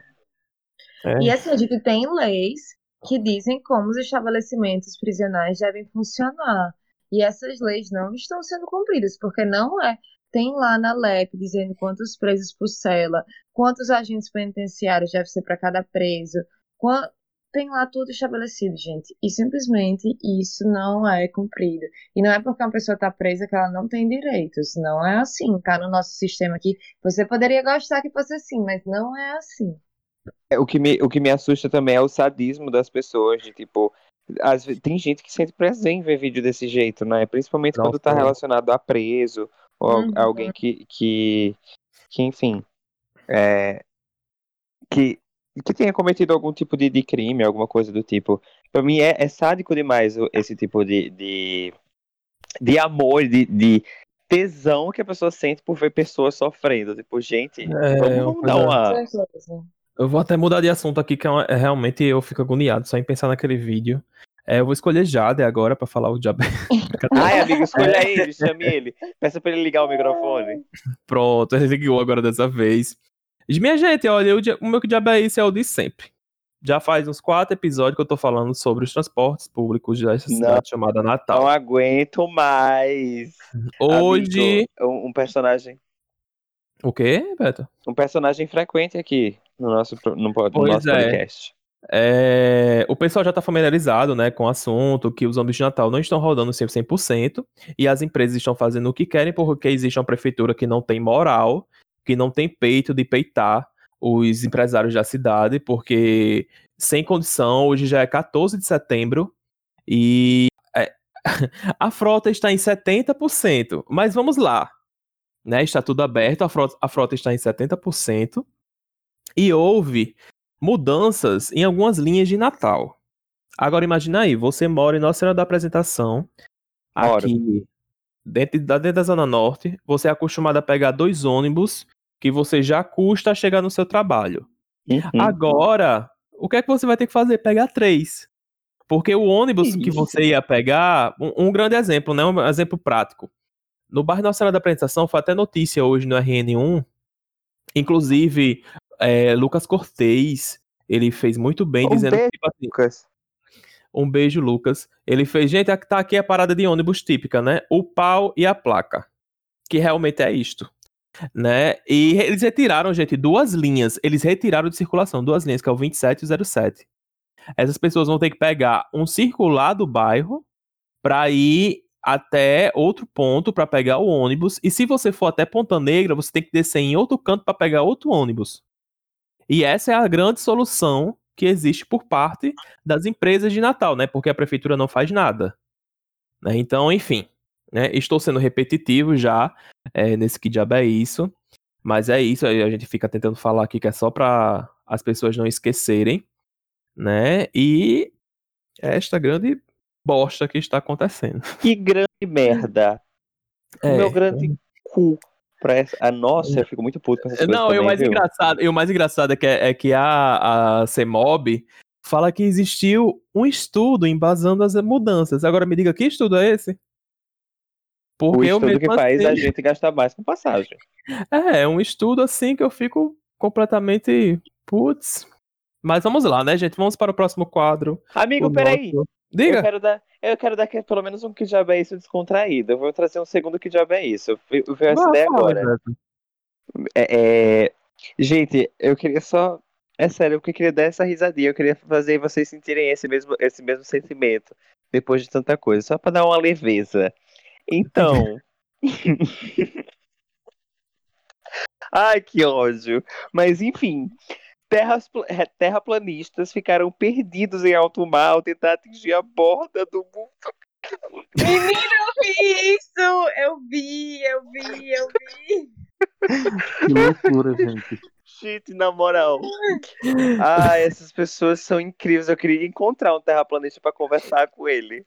É. E assim, a gente tem leis que dizem como os estabelecimentos prisionais devem funcionar. E essas leis não estão sendo cumpridas, porque não é. Tem lá na LEP dizendo quantos presos por cela, quantos agentes penitenciários deve ser para cada preso. Tem lá tudo estabelecido, gente. E simplesmente isso não é cumprido. E não é porque uma pessoa está presa que ela não tem direitos. Não é assim. Tá no nosso sistema aqui. Você poderia gostar que fosse assim, mas não é assim. é, o que, me, o que me assusta também é o sadismo das pessoas, de tipo. Vezes, tem gente que sente prazer em ver vídeo desse jeito, né? Principalmente quando Nossa, tá é. relacionado a preso, ou a- Uhum. alguém que, que, que enfim, é, que, que tenha cometido algum tipo de, de crime, alguma coisa do tipo. Pra mim é, é sádico demais esse tipo de, de, de amor, de, de tesão que a pessoa sente por ver pessoas sofrendo. Tipo, gente, É, vamos, uma vamos dar uma. Eu vou até mudar de assunto aqui, que é uma- é realmente eu fico agoniado só em pensar naquele vídeo. É, eu vou escolher Jade agora pra falar o diabo. Ai, amigo, escolha ele, chame ele. Peça pra ele ligar o microfone. Pronto, ele ligou agora dessa vez. E, Minha gente, olha, o, dia- o meu que diabo é é o de sempre. Já faz uns quatro episódios que eu tô falando sobre os transportes públicos dessa Não. cidade chamada Natal. Não aguento mais. Hoje. Amigo, um, personagem. O quê, Beto? Um personagem frequente aqui no nosso, no, no nosso é. podcast. É, o pessoal já está familiarizado né, com o assunto, que os ônibus de Natal não estão rodando sempre 100%, e as empresas estão fazendo o que querem porque existe uma prefeitura que não tem moral, que não tem peito de peitar os empresários da cidade, porque sem condição, hoje já é 14 de setembro, e é, a frota está em 70%, mas vamos lá, né, está tudo aberto, a frota, a frota está em 70%, e houve mudanças em algumas linhas de Natal. Agora imagina aí, você mora em Nossa Senhora da Apresentação, Moro. aqui dentro da, dentro da Zona Norte, você é acostumado a pegar dois ônibus que você já custa chegar no seu trabalho. Uhum. Agora, o que é que você vai ter que fazer? Pegar três. Porque o ônibus que você ia pegar, um, um grande exemplo, né? Um exemplo prático. No bairro Nossa Senhora da Apresentação, foi até notícia hoje no RN1. Inclusive, é, Lucas Cortez, ele fez muito bem, Um dizendo beijo. que, tipo assim, Lucas. um beijo, Lucas. Ele fez, gente, tá aqui a parada de ônibus típica, né? O pau e a placa. Que realmente é isto. Né? E eles retiraram, gente, duas linhas. Eles retiraram de circulação duas linhas, que é o 27 e o 07. Essas pessoas vão ter que pegar um circular do bairro para ir até outro ponto para pegar o ônibus. E se você for até Ponta Negra, você tem que descer em outro canto para pegar outro ônibus. E essa é a grande solução que existe por parte das empresas de Natal, né? Porque a prefeitura não faz nada. Né? Então, enfim, né? Estou sendo repetitivo já é, nesse que diabo é isso. Mas é isso, a gente fica tentando falar aqui que é só para as pessoas não esquecerem, né? E é esta grande bosta que está acontecendo. Que grande merda. É, Meu grande cu pra essa. Ah, nossa, eu fico muito puto com essas coisas. Não, e o mais viu? engraçado, o mais engraçado é que, é que a, a CEMOB fala que existiu um estudo embasando as mudanças. Agora me diga, que estudo é esse? O Porque eu estudo mesmo que faz assim- a gente gastar mais com passagem. É, é um estudo assim que eu fico completamente putz. Mas vamos lá, né, gente? Vamos para o próximo quadro. Amigo, o peraí. nosso- Eu Diga. quero dar, eu quero dar aqui pelo menos um que diabo é isso descontraído. Eu vou trazer um segundo que diabo é isso. Eu eu vi essa ideia agora. É, é, Gente, eu queria só. É sério, eu queria dar essa risadinha. Eu queria fazer vocês sentirem esse mesmo, esse mesmo sentimento depois de tanta coisa, só pra dar uma leveza. Então. Ai, que ódio. Mas enfim. Terras, eh, terraplanistas ficaram perdidos em alto mar ao tentar atingir a borda do mundo. Menina, eu vi isso! Eu vi, eu vi, eu vi. Que loucura, gente. Gente, na moral. Ah, essas pessoas são incríveis. Eu queria encontrar um terraplanista pra conversar com ele.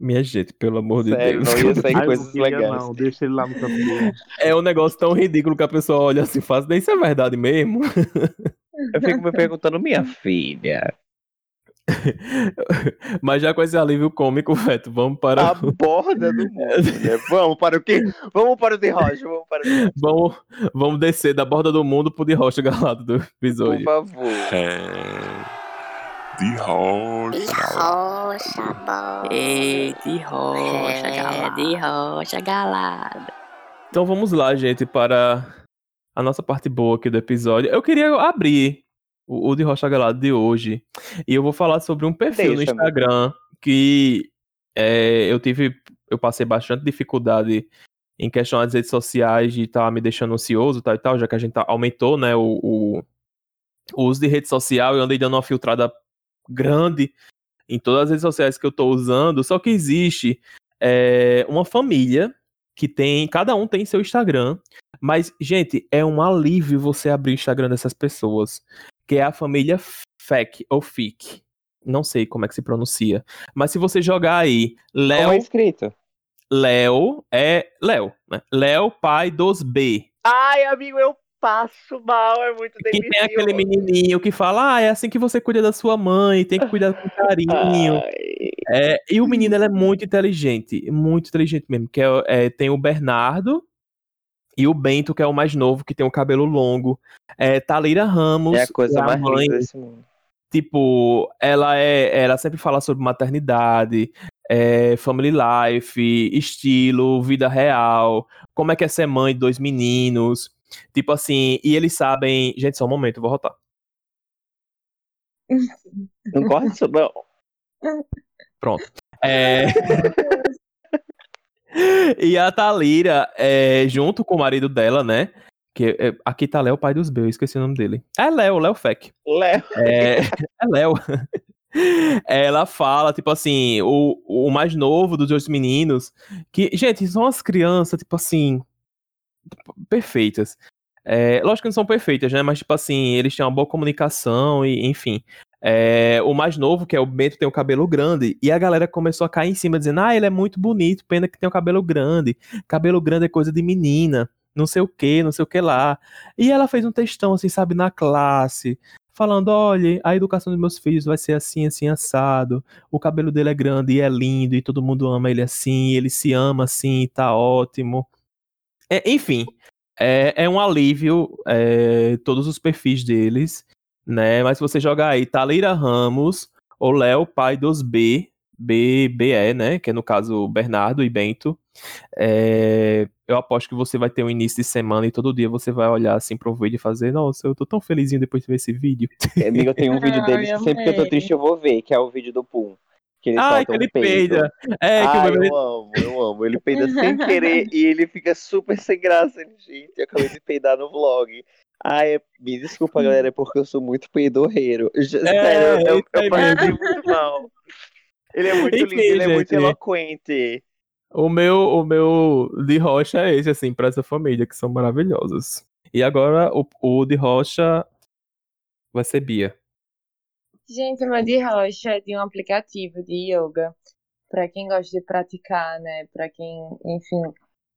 Minha gente, pelo amor de Sério, Deus. não ia sair Ai, coisas legais. Não, deixa ele lá no campo dele. É um negócio tão ridículo que a pessoa olha assim e faz, "Nem isso é verdade mesmo. Eu fico me perguntando, minha filha, Mas já com esse alívio cômico, Feto, vamos para. a borda do mundo, né? Vamos para o quê? Vamos para o de rocha, vamos para o de Vamos, vamos descer da borda do mundo pro de rocha galado do Por episódio. favor. É. De rocha, galera. Rocha. E de rocha, É, galera. de rocha galada. Então vamos lá, gente, para a nossa parte boa aqui do episódio. Eu queria abrir o, o de Rocha Galado de hoje e eu vou falar sobre um perfil no Deixa, meu. Instagram que é, eu tive, eu passei bastante dificuldade em questionar as redes sociais e tá me deixando ansioso tal e tal, já que a gente tá- aumentou, né, o, o, o uso de rede social e eu andei dando uma filtrada grande em todas as redes sociais que eu tô usando, só que existe é, uma família que tem, cada um tem seu Instagram, mas, gente, é um alívio você abrir o Instagram dessas pessoas, que é a família Fek, ou Fic, não sei como é que se pronuncia, mas se você jogar aí, Como Léo, é escrito? Léo, é Léo, né? Léo, pai dos B, Ai, amigo, eu passo mal, é muito que tem aquele menininho que fala, ah, é assim que você cuida da sua mãe, tem que cuidar com carinho. É, e o menino ele é muito inteligente, muito inteligente mesmo. Que é, é, tem o Bernardo e o Bento, que é o mais novo, que tem o cabelo longo. É, Talira Ramos, É a coisa que é a mais mãe, linda desse mundo. tipo, ela é, ela sempre fala sobre maternidade, é, family life, estilo, vida real, como é que é ser mãe de dois meninos. Tipo assim, e eles sabem. Gente, só um momento, eu vou rotar. Não corre isso, não. Pronto. É... e a Thalira, é, junto com o marido dela, né? Que é, aqui tá Léo, pai dos B, eu esqueci o nome dele. É Léo, Léo Feck. Léo. É, é Léo. Ela fala, tipo assim, o, o mais novo dos dois meninos, que, gente, são as crianças, tipo assim, perfeitas. É, lógico que não são perfeitas, né? Mas, tipo assim, eles têm uma boa comunicação e, enfim. É, o mais novo, que é o Bento, tem o cabelo grande. E a galera começou a cair em cima, dizendo: Ah, ele é muito bonito, pena que tem o cabelo grande. Cabelo grande é coisa de menina. Não sei o que, não sei o que lá. E ela fez um textão, assim, sabe, na classe. Falando, olha, a educação dos meus filhos vai ser assim, assim, assado. O cabelo dele é grande e é lindo, e todo mundo ama ele assim, ele se ama assim, tá ótimo. É, enfim, é, é um alívio é, todos os perfis deles, né? Mas se você jogar aí Talira Ramos ou Léo, pai dos B, B, BE, né? Que é no caso Bernardo e Bento. é, eu aposto que você vai ter um início de semana e todo dia você vai olhar assim pro vídeo e fazer, nossa, eu tô tão felizinho depois de ver esse vídeo. Amigo, eu tenho um vídeo deles que sempre que eu tô triste eu vou ver, que é o vídeo do Pum. Que ele Ai, que um ele peido. peida. É, que o Ai, bebê. eu amo, eu amo. Ele peida sem querer e ele fica super sem graça. Ele, gente, eu acabei de peidar no vlog. Ai, é- me desculpa, galera, é porque eu sou muito peidorreiro. Já- Sério, eu, eu aí passei muito mal. Ele é muito Enfim, lindo, ele é muito gente. eloquente. O meu, o meu de rocha é esse, assim, pra essa família, que são maravilhosos. E agora o, o de rocha vai ser Bia. Gente, meu de rocha é de um aplicativo de yoga. Pra quem gosta de praticar, né? Pra quem, enfim,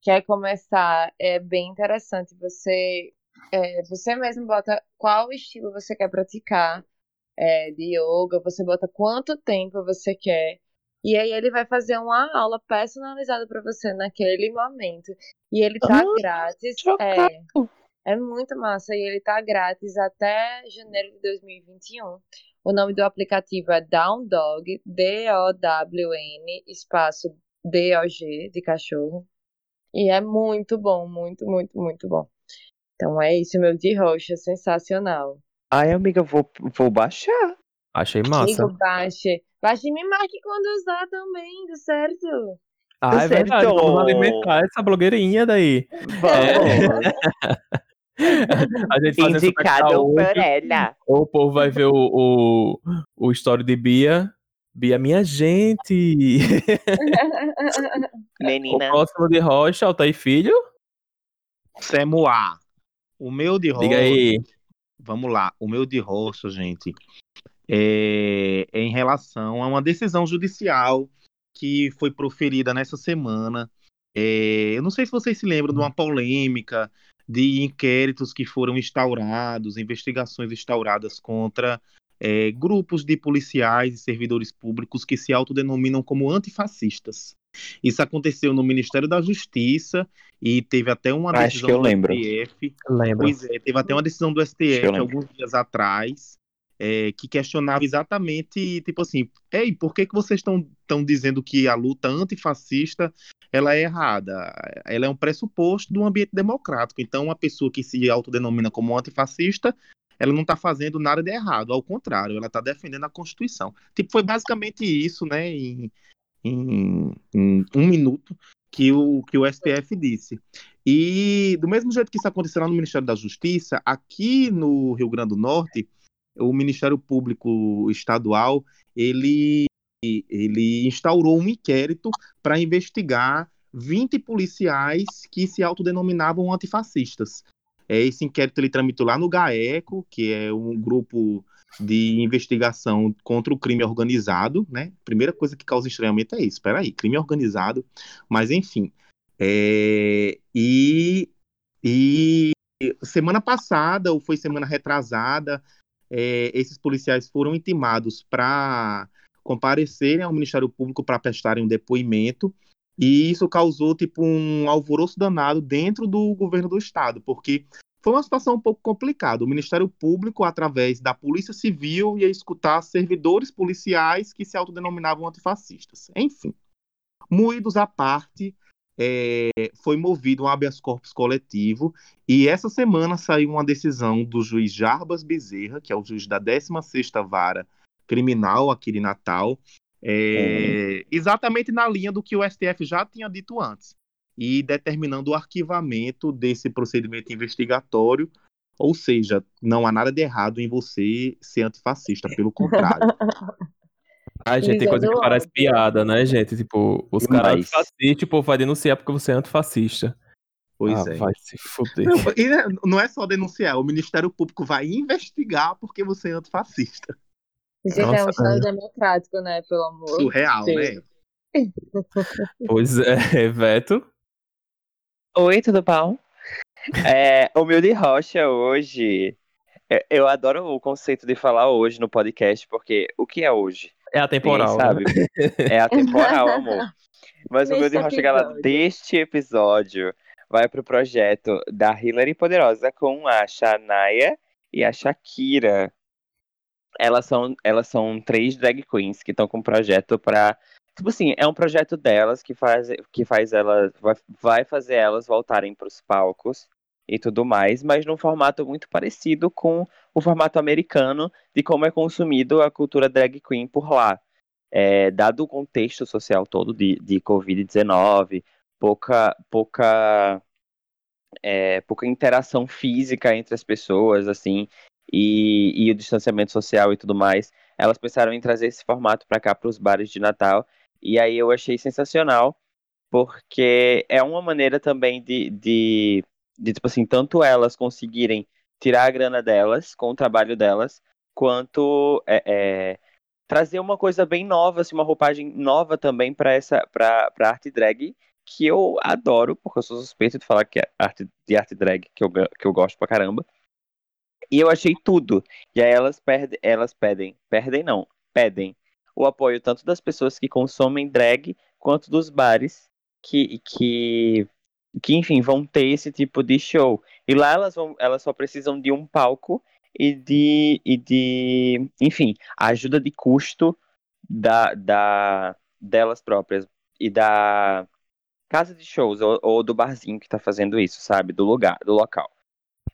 quer começar, é bem interessante. Você, é, você mesmo bota qual estilo você quer praticar é, de yoga, você bota quanto tempo você quer. E aí ele vai fazer uma aula personalizada pra você naquele momento. E ele tá Ah, grátis. chocado. É, é muito massa. E ele tá grátis até janeiro de 2021. O nome do aplicativo é Down Dog, D-O-W-N, espaço D-O-G, de cachorro. E é muito bom, muito, muito, muito bom. Então é isso, meu de roxa, sensacional. Ai, amiga, vou, vou baixar. Achei massa. Amigo, baixe. Baixe e me marque quando usar também, deu certo? Ah, é Certo. verdade. Vamos alimentar essa blogueirinha daí. Vamos. A gente fazendo Indicado por ela. O povo vai ver o, o, o story de Bia. Bia, minha gente. o Menina. próximo de rocha, Altair Filho. Semoá. O meu de rocha. Diga aí. Vamos lá. O meu de rocha, gente, é, é em relação a uma decisão judicial que foi proferida nessa semana. É, eu não sei se vocês se lembram de uma polêmica de inquéritos que foram instaurados, investigações instauradas contra é, grupos de policiais e servidores públicos que se autodenominam como antifascistas. Isso aconteceu no Ministério da Justiça e teve até uma Acho decisão que eu do lembro. STF Lembra? Pois é, teve até uma decisão do STF lembro. alguns dias atrás é, que questionava exatamente, tipo assim, ei, por que, que vocês estão dizendo que a luta antifascista ela é errada? Ela é um pressuposto do ambiente democrático. Então, uma pessoa que se autodenomina como antifascista, ela não está fazendo nada de errado, ao contrário, ela está defendendo a Constituição. Tipo, foi basicamente isso, né, em, em- em um minuto que o, que o STF disse. E do mesmo jeito que isso aconteceu lá no Ministério da Justiça, aqui no Rio Grande do Norte, o Ministério Público Estadual, ele, ele instaurou um inquérito para investigar 20 policiais que se autodenominavam antifascistas. É, Esse inquérito ele tramitou lá no GAECO, que é um grupo de investigação contra o crime organizado, né? Primeira coisa que causa estranhamento é isso. Espera aí, crime organizado. Mas enfim, é, e, e semana passada, ou foi semana retrasada, é, esses policiais foram intimados para comparecerem ao Ministério Público para prestarem um depoimento, e isso causou tipo um alvoroço danado dentro do governo do estado, porque foi uma situação um pouco complicada. O Ministério Público, através da Polícia Civil, ia escutar servidores policiais que se autodenominavam antifascistas. Enfim, moídos à parte, é, foi movido um habeas corpus coletivo e essa semana saiu uma decisão do juiz Jarbas Bezerra, que é o juiz da 16ª Vara Criminal aqui de Natal, é, exatamente na linha do que o STF já tinha dito antes, e determinando o arquivamento desse procedimento investigatório, ou seja, não há nada de errado em você ser antifascista, pelo contrário. Ai, gente, tem coisa que parece piada, né, gente? Tipo, os caras antifascistas, tipo, vai denunciar porque você é antifascista. Pois ah, é. vai se fuder. Não, e né, não é só denunciar, o Ministério Público vai investigar porque você é antifascista. Gente, é um Nossa, Estado democrático, né? Pelo amor. Surreal, de né? Deus. Pois é, Veto. Oi, tudo bom? É, o meu de rocha hoje. é- Eu adoro o conceito de falar hoje no podcast, porque o que é hoje? É atemporal, Ninguém né? sabe. É atemporal, amor. Mas o meu de Neste rocha, galera, episódio. deste episódio vai pro projeto da Hillary Poderosa com a Shania e a Shakira. Elas são, elas são três drag queens que estão com um projeto pra. Tipo assim, é um projeto delas que faz, que faz elas. Vai, vai fazer elas voltarem pros palcos e tudo mais, mas num formato muito parecido com o formato americano de como é consumido a cultura drag queen por lá. é, dado o contexto social todo de, de Covid-19, pouca, pouca, é, pouca interação física entre as pessoas, assim, e, e o distanciamento social e tudo mais, elas pensaram em trazer esse formato para cá, para os bares de Natal, e aí eu achei sensacional, porque é uma maneira também de, de, de tipo assim, tanto elas conseguirem tirar a grana delas com o trabalho delas, quanto é, é, trazer uma coisa bem nova, assim, uma roupagem nova também para essa para arte drag, que eu adoro, porque eu sou suspeito de falar que é arte de arte drag que eu, que eu gosto pra caramba. E eu achei tudo. E aí elas perdem, elas pedem, perdem não, pedem o apoio tanto das pessoas que consomem drag quanto dos bares que, que, que enfim, vão ter esse tipo de show. E lá elas, vão, elas só precisam de um palco e de, e de enfim, a ajuda de custo da, da, delas próprias e da casa de shows ou, ou do barzinho que está fazendo isso, sabe? Do lugar, do local.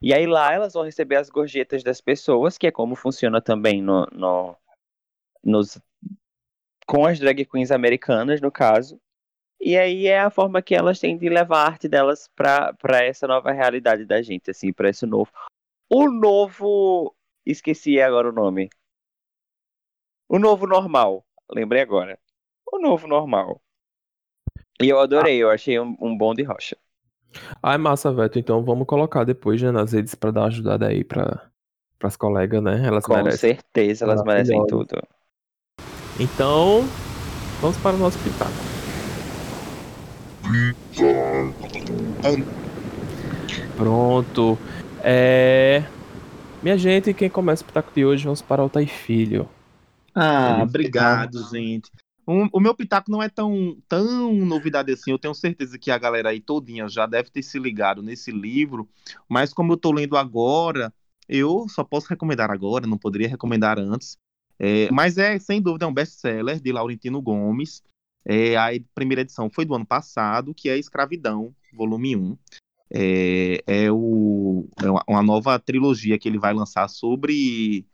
E aí lá elas vão receber as gorjetas das pessoas, que é como funciona também no, no nos com as drag queens americanas, no caso. E aí é a forma que elas têm de levar a arte delas para essa nova realidade da gente, assim, para esse novo. O novo. Esqueci agora o nome. O novo normal. Lembrei agora. O novo normal. E eu adorei, eu achei um, um bom de rocha. Ai, massa, Veto. Então vamos colocar depois né, nas redes pra dar uma ajudada aí pra, pras colegas, né? Elas Com merecem. certeza elas merecem tudo. Então, vamos para o nosso pitaco. Pronto. É... Minha gente, quem começa o pitaco de hoje, vamos para o Tai Filho. Ah, obrigado, gente. O, o meu pitaco não é tão, tão novidade assim. Eu tenho certeza que a galera aí todinha já deve ter se ligado nesse livro. Mas como eu tô lendo agora, eu só posso recomendar agora, não poderia recomendar antes. É, mas é, sem dúvida, é um best-seller de Laurentino Gomes. É, a primeira edição foi do ano passado, que é Escravidão, volume 1. É, é, o, é uma nova trilogia que ele vai lançar sobre,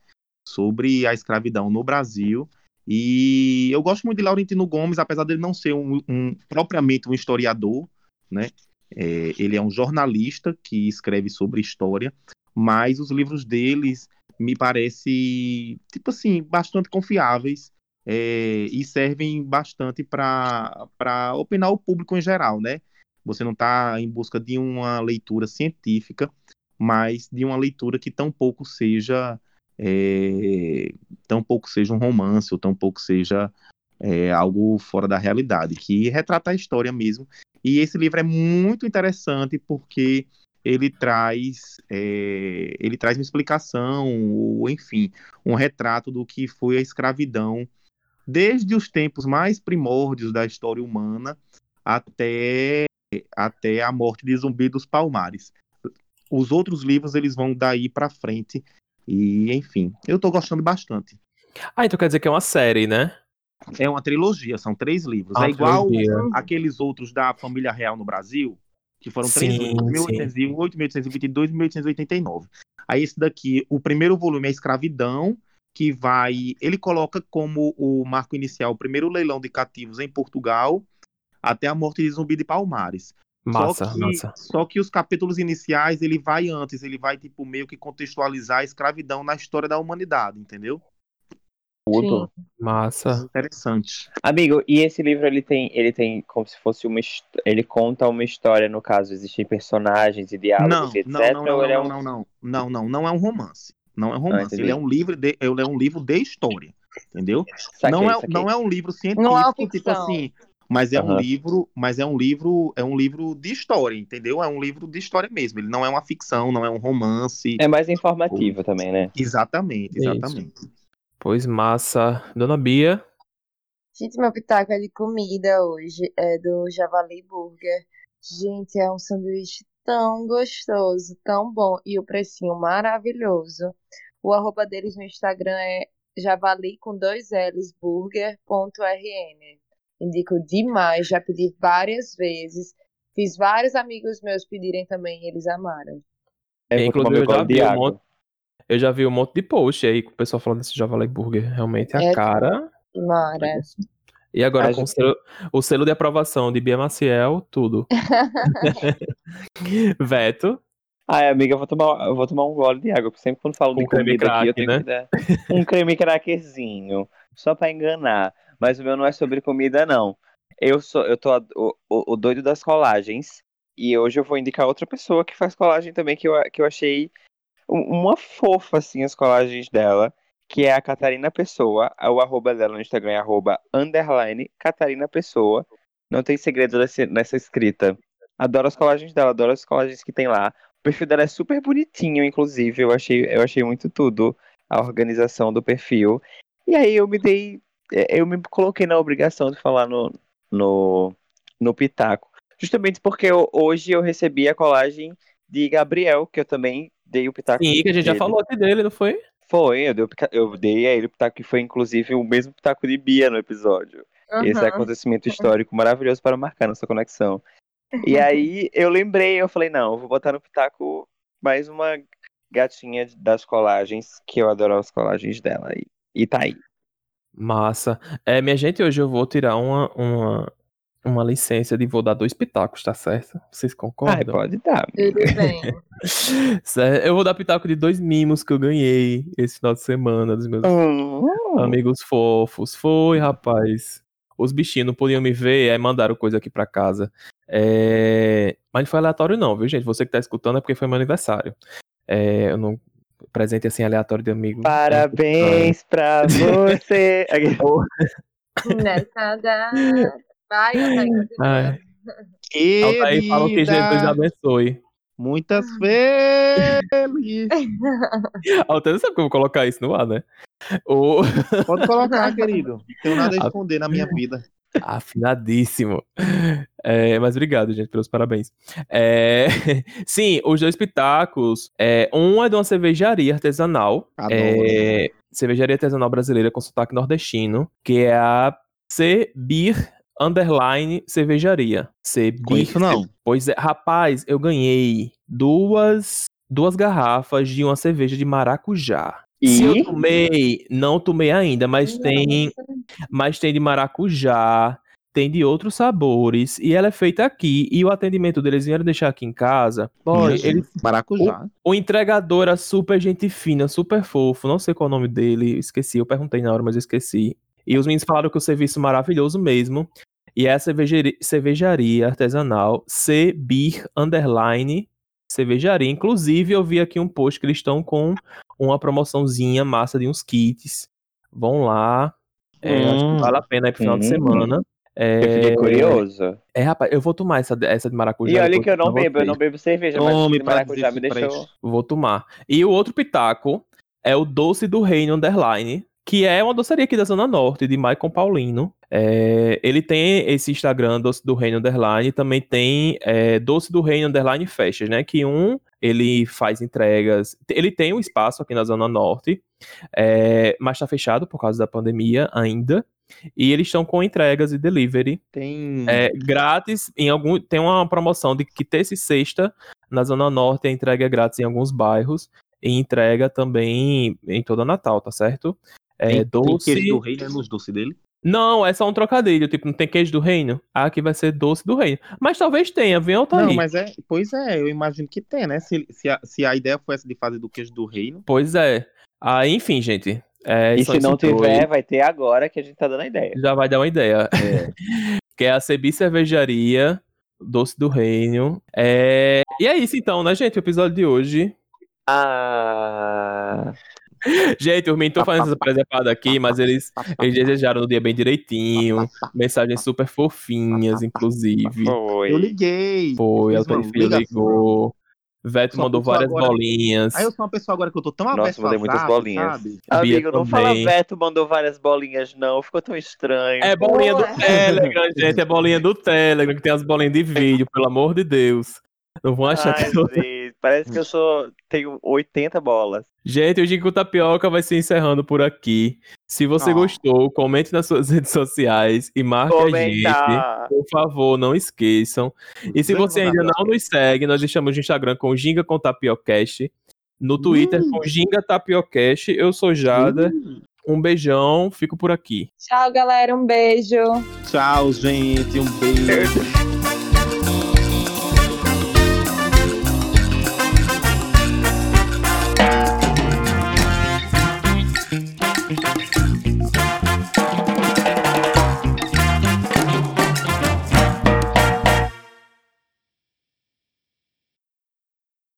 sobre a escravidão no Brasil. E eu gosto muito de Laurentino Gomes, apesar dele não ser um, um propriamente um historiador, né? É, ele é um jornalista que escreve sobre história, mas os livros deles me parece tipo assim bastante confiáveis é, e servem bastante para opinar o público em geral, né? Você não está em busca de uma leitura científica, mas de uma leitura que tão pouco seja é, tão pouco seja um romance ou tão pouco seja é, algo fora da realidade, que retrata a história mesmo. E esse livro é muito interessante porque ele traz é, ele traz uma explicação ou enfim um retrato do que foi a escravidão desde os tempos mais primórdios da história humana até até a morte de Zumbi dos Palmares. Os outros livros eles vão daí para frente e enfim, eu tô gostando bastante. Ah, então quer dizer que é uma série, né? É uma trilogia, são três livros. Ah, é igual aqueles outros da família real no Brasil, que foram três livros, 1808, 1822 e 1889. Aí esse daqui, o primeiro volume é Escravidão, que vai, ele coloca como o marco inicial o primeiro leilão de cativos em Portugal, até a morte de Zumbi de Palmares. Massa, só que, massa. Só que os capítulos iniciais, ele vai antes, ele vai, tipo, meio que contextualizar a escravidão na história da humanidade, entendeu? Tudo. Massa. Interessante. Amigo, e esse livro ele tem, ele tem como se fosse uma, ele conta uma história no caso, existem personagens e diálogos, Não, etc. não, não, não, é não, um- não, não, não, não, não é um romance. Não é um romance. ele é um livro de, ele é um livro de história, entendeu? Saquei, não é, saquei. não é um livro científico, é tipo assim. Mas é um Aham. livro, mas é um livro, é um livro de história, entendeu? É um livro de história mesmo. Ele não é uma ficção, não é um romance. É mais informativo também, né? Exatamente, Isso. exatamente. Pois massa. Dona Bia. Gente, meu pitaco é de comida hoje. É do Javali Burger. Gente, é um sanduíche tão gostoso, tão bom. E o precinho maravilhoso. O arroba deles no Instagram é javali com dois L's burger.rn. Indico demais, já pedi várias vezes. Fiz vários amigos meus pedirem também e eles amaram. É, Inclusive, meu eu já vi um monte- Eu já vi um monte de post aí com o pessoal falando desse Javali Burger. Realmente a É. cara Mora. E agora, A com o selo, o selo de aprovação de Bia Maciel, tudo. Veto. Ai, amiga, eu vou tomar, eu vou tomar um gole de água, porque sempre quando falo Com de creme comida aqui, eu tenho né? que dar um creme craquezinho, só pra enganar. Mas o meu não é sobre comida, não. Eu sou, eu tô a- o, o, doido das colagens, e hoje eu vou indicar outra pessoa que faz colagem também, que eu, que eu achei um- uma fofa, assim, as colagens dela, que é a Catarina Pessoa. O arroba dela no Instagram é arroba underline Catarina Pessoa. Não tem segredo nessa, nessa escrita. Adoro as colagens dela, adoro as colagens que tem lá. O perfil dela é super bonitinho, inclusive. Eu achei, eu achei muito tudo a organização do perfil. E aí eu me dei. eh, Eu me coloquei na obrigação de falar no, no, no Pitaco. Justamente porque eu- hoje eu recebi a colagem de Gabriel, que eu também dei o Pitaco. Sim, que a gente já dele. falou aqui dele, não foi? Foi, eu dei, eu dei a ele o Pitaco, que foi inclusive o mesmo Pitaco de Bia no episódio. Esse é Uhum. acontecimento histórico maravilhoso para marcar nossa conexão. E aí eu lembrei, eu falei, não, eu vou botar no Pitaco mais uma gatinha das colagens, que eu adoro as colagens dela. E, e tá aí. Massa. É, minha gente, hoje eu vou tirar uma, uma, uma licença de vou dar dois pitacos, tá certo? Vocês concordam? pode dar. Tudo bem. Eu vou dar pitaco de dois mimos que eu ganhei esse final de semana dos meus Hum, amigos fofos. Foi, rapaz. Os bichinhos não podiam me ver, aí mandaram coisa aqui pra casa. É, Mas não foi aleatório, não, viu, gente? Você que tá escutando é porque foi meu aniversário. É, Eu não. Presente assim aleatório de amigo. Parabéns pra você. Nessa data. Vai, Altair. Altair falou que Jesus abençoe. Muitas vezes. Altair sabe como colocar isso no ar, né? O... Pode colocar, querido. Não tenho nada a esconder na minha vida. Afinadíssimo. É, mas obrigado, gente, pelos parabéns. É, Sim, os dois pitacos. É, um é de uma cervejaria artesanal. Adoro. é, cervejaria artesanal brasileira com sotaque nordestino, que é a C Beer Underline Cervejaria. Conheço não. Pois é, rapaz, eu ganhei duas, duas garrafas de uma cerveja de maracujá. Se eu E tomei, não tomei ainda, mas tem, mas tem de maracujá, tem de outros sabores, e ela é feita aqui, e o atendimento deles vieram deixar aqui em casa. Boy, ele, Maracujá. o entregador era super gente fina, super fofo, não sei qual é o nome dele, esqueci, eu perguntei na hora, mas eu esqueci. E os meninos falaram que o serviço maravilhoso mesmo, e é a cervejaria, cervejaria artesanal C Beer Underline Cervejaria. Inclusive, eu vi aqui um post que eles estão com uma promoçãozinha massa de uns kits. Vão lá. É, Acho Hum. que vale a pena aí pro final de Hum. semana. É, eu fiquei curioso. É, rapaz, eu vou tomar essa, essa de maracujá. E olha que eu não bebo, eu não bebo cerveja, Tome mas de maracujá me deixou. Vou tomar. E o outro pitaco é o Doce do Reino Underline, que é uma doceria aqui da Zona Norte, de Maicon Paulino. É, ele tem esse Instagram, Doce do Reino Underline, e também tem é, Doce do Reino Underline Festas, né? Que um, ele faz entregas. Ele tem um espaço aqui na Zona Norte, é, mas tá fechado por causa da pandemia ainda. E eles estão com entregas e delivery Tem. é, grátis em algum. Tem uma promoção de que terça e sexta na Zona Norte a entrega é grátis em alguns bairros e entrega também em toda Natal, tá certo? É tem, tem doce. queijo do rei, né? Nos doces dele. Não, é só um trocadilho, tipo, não tem queijo do reino. Ah, aqui vai ser doce do reino. Mas talvez tenha, vem outro Não, aí. mas é. Pois é, eu imagino que tem, né? Se, se, a, se a ideia foi essa de fazer do queijo do reino. Pois é. Ah, enfim, gente. É, E se não dois. tiver, vai ter agora que a gente tá dando a ideia. já vai dar uma ideia. que é a Cebi Cervejaria, Doce do Reino. É... E é isso então, né, gente? O episódio de hoje. Ah. Gente, os meninos estão fazendo essa presepada aqui, mas eles, eles desejaram no dia bem direitinho. Mensagens super fofinhas, inclusive. Foi. Eu liguei. Foi, Altair Filho ligou. Veto mandou várias agora- bolinhas. Aí eu sou uma pessoa agora que eu tô tão Nossa, mandei a muitas bolinhas. sabe? Amigo, não fala também. Beto mandou várias bolinhas, não. Ficou tão estranho. É bolinha do. Telegram, gente. É bolinha do Telegram, que tem as bolinhas de vídeo, pelo amor de Deus. Não vão achar Ai, que eu... parece que eu sou. Tenho 80 bolas. Gente, o Ginkgo Tapioca vai se encerrando por aqui. Se você Oh. gostou, comente nas suas redes sociais e marque a gente. Por favor, não esqueçam. E se você ainda não nos segue, nós estamos no Instagram com Ginga com Tapiocast, no Twitter Hum. com Ginga Tapiocast. Eu sou Jada. Um beijão, fico por aqui. Tchau, galera. Um beijo. Tchau, gente. Um beijo.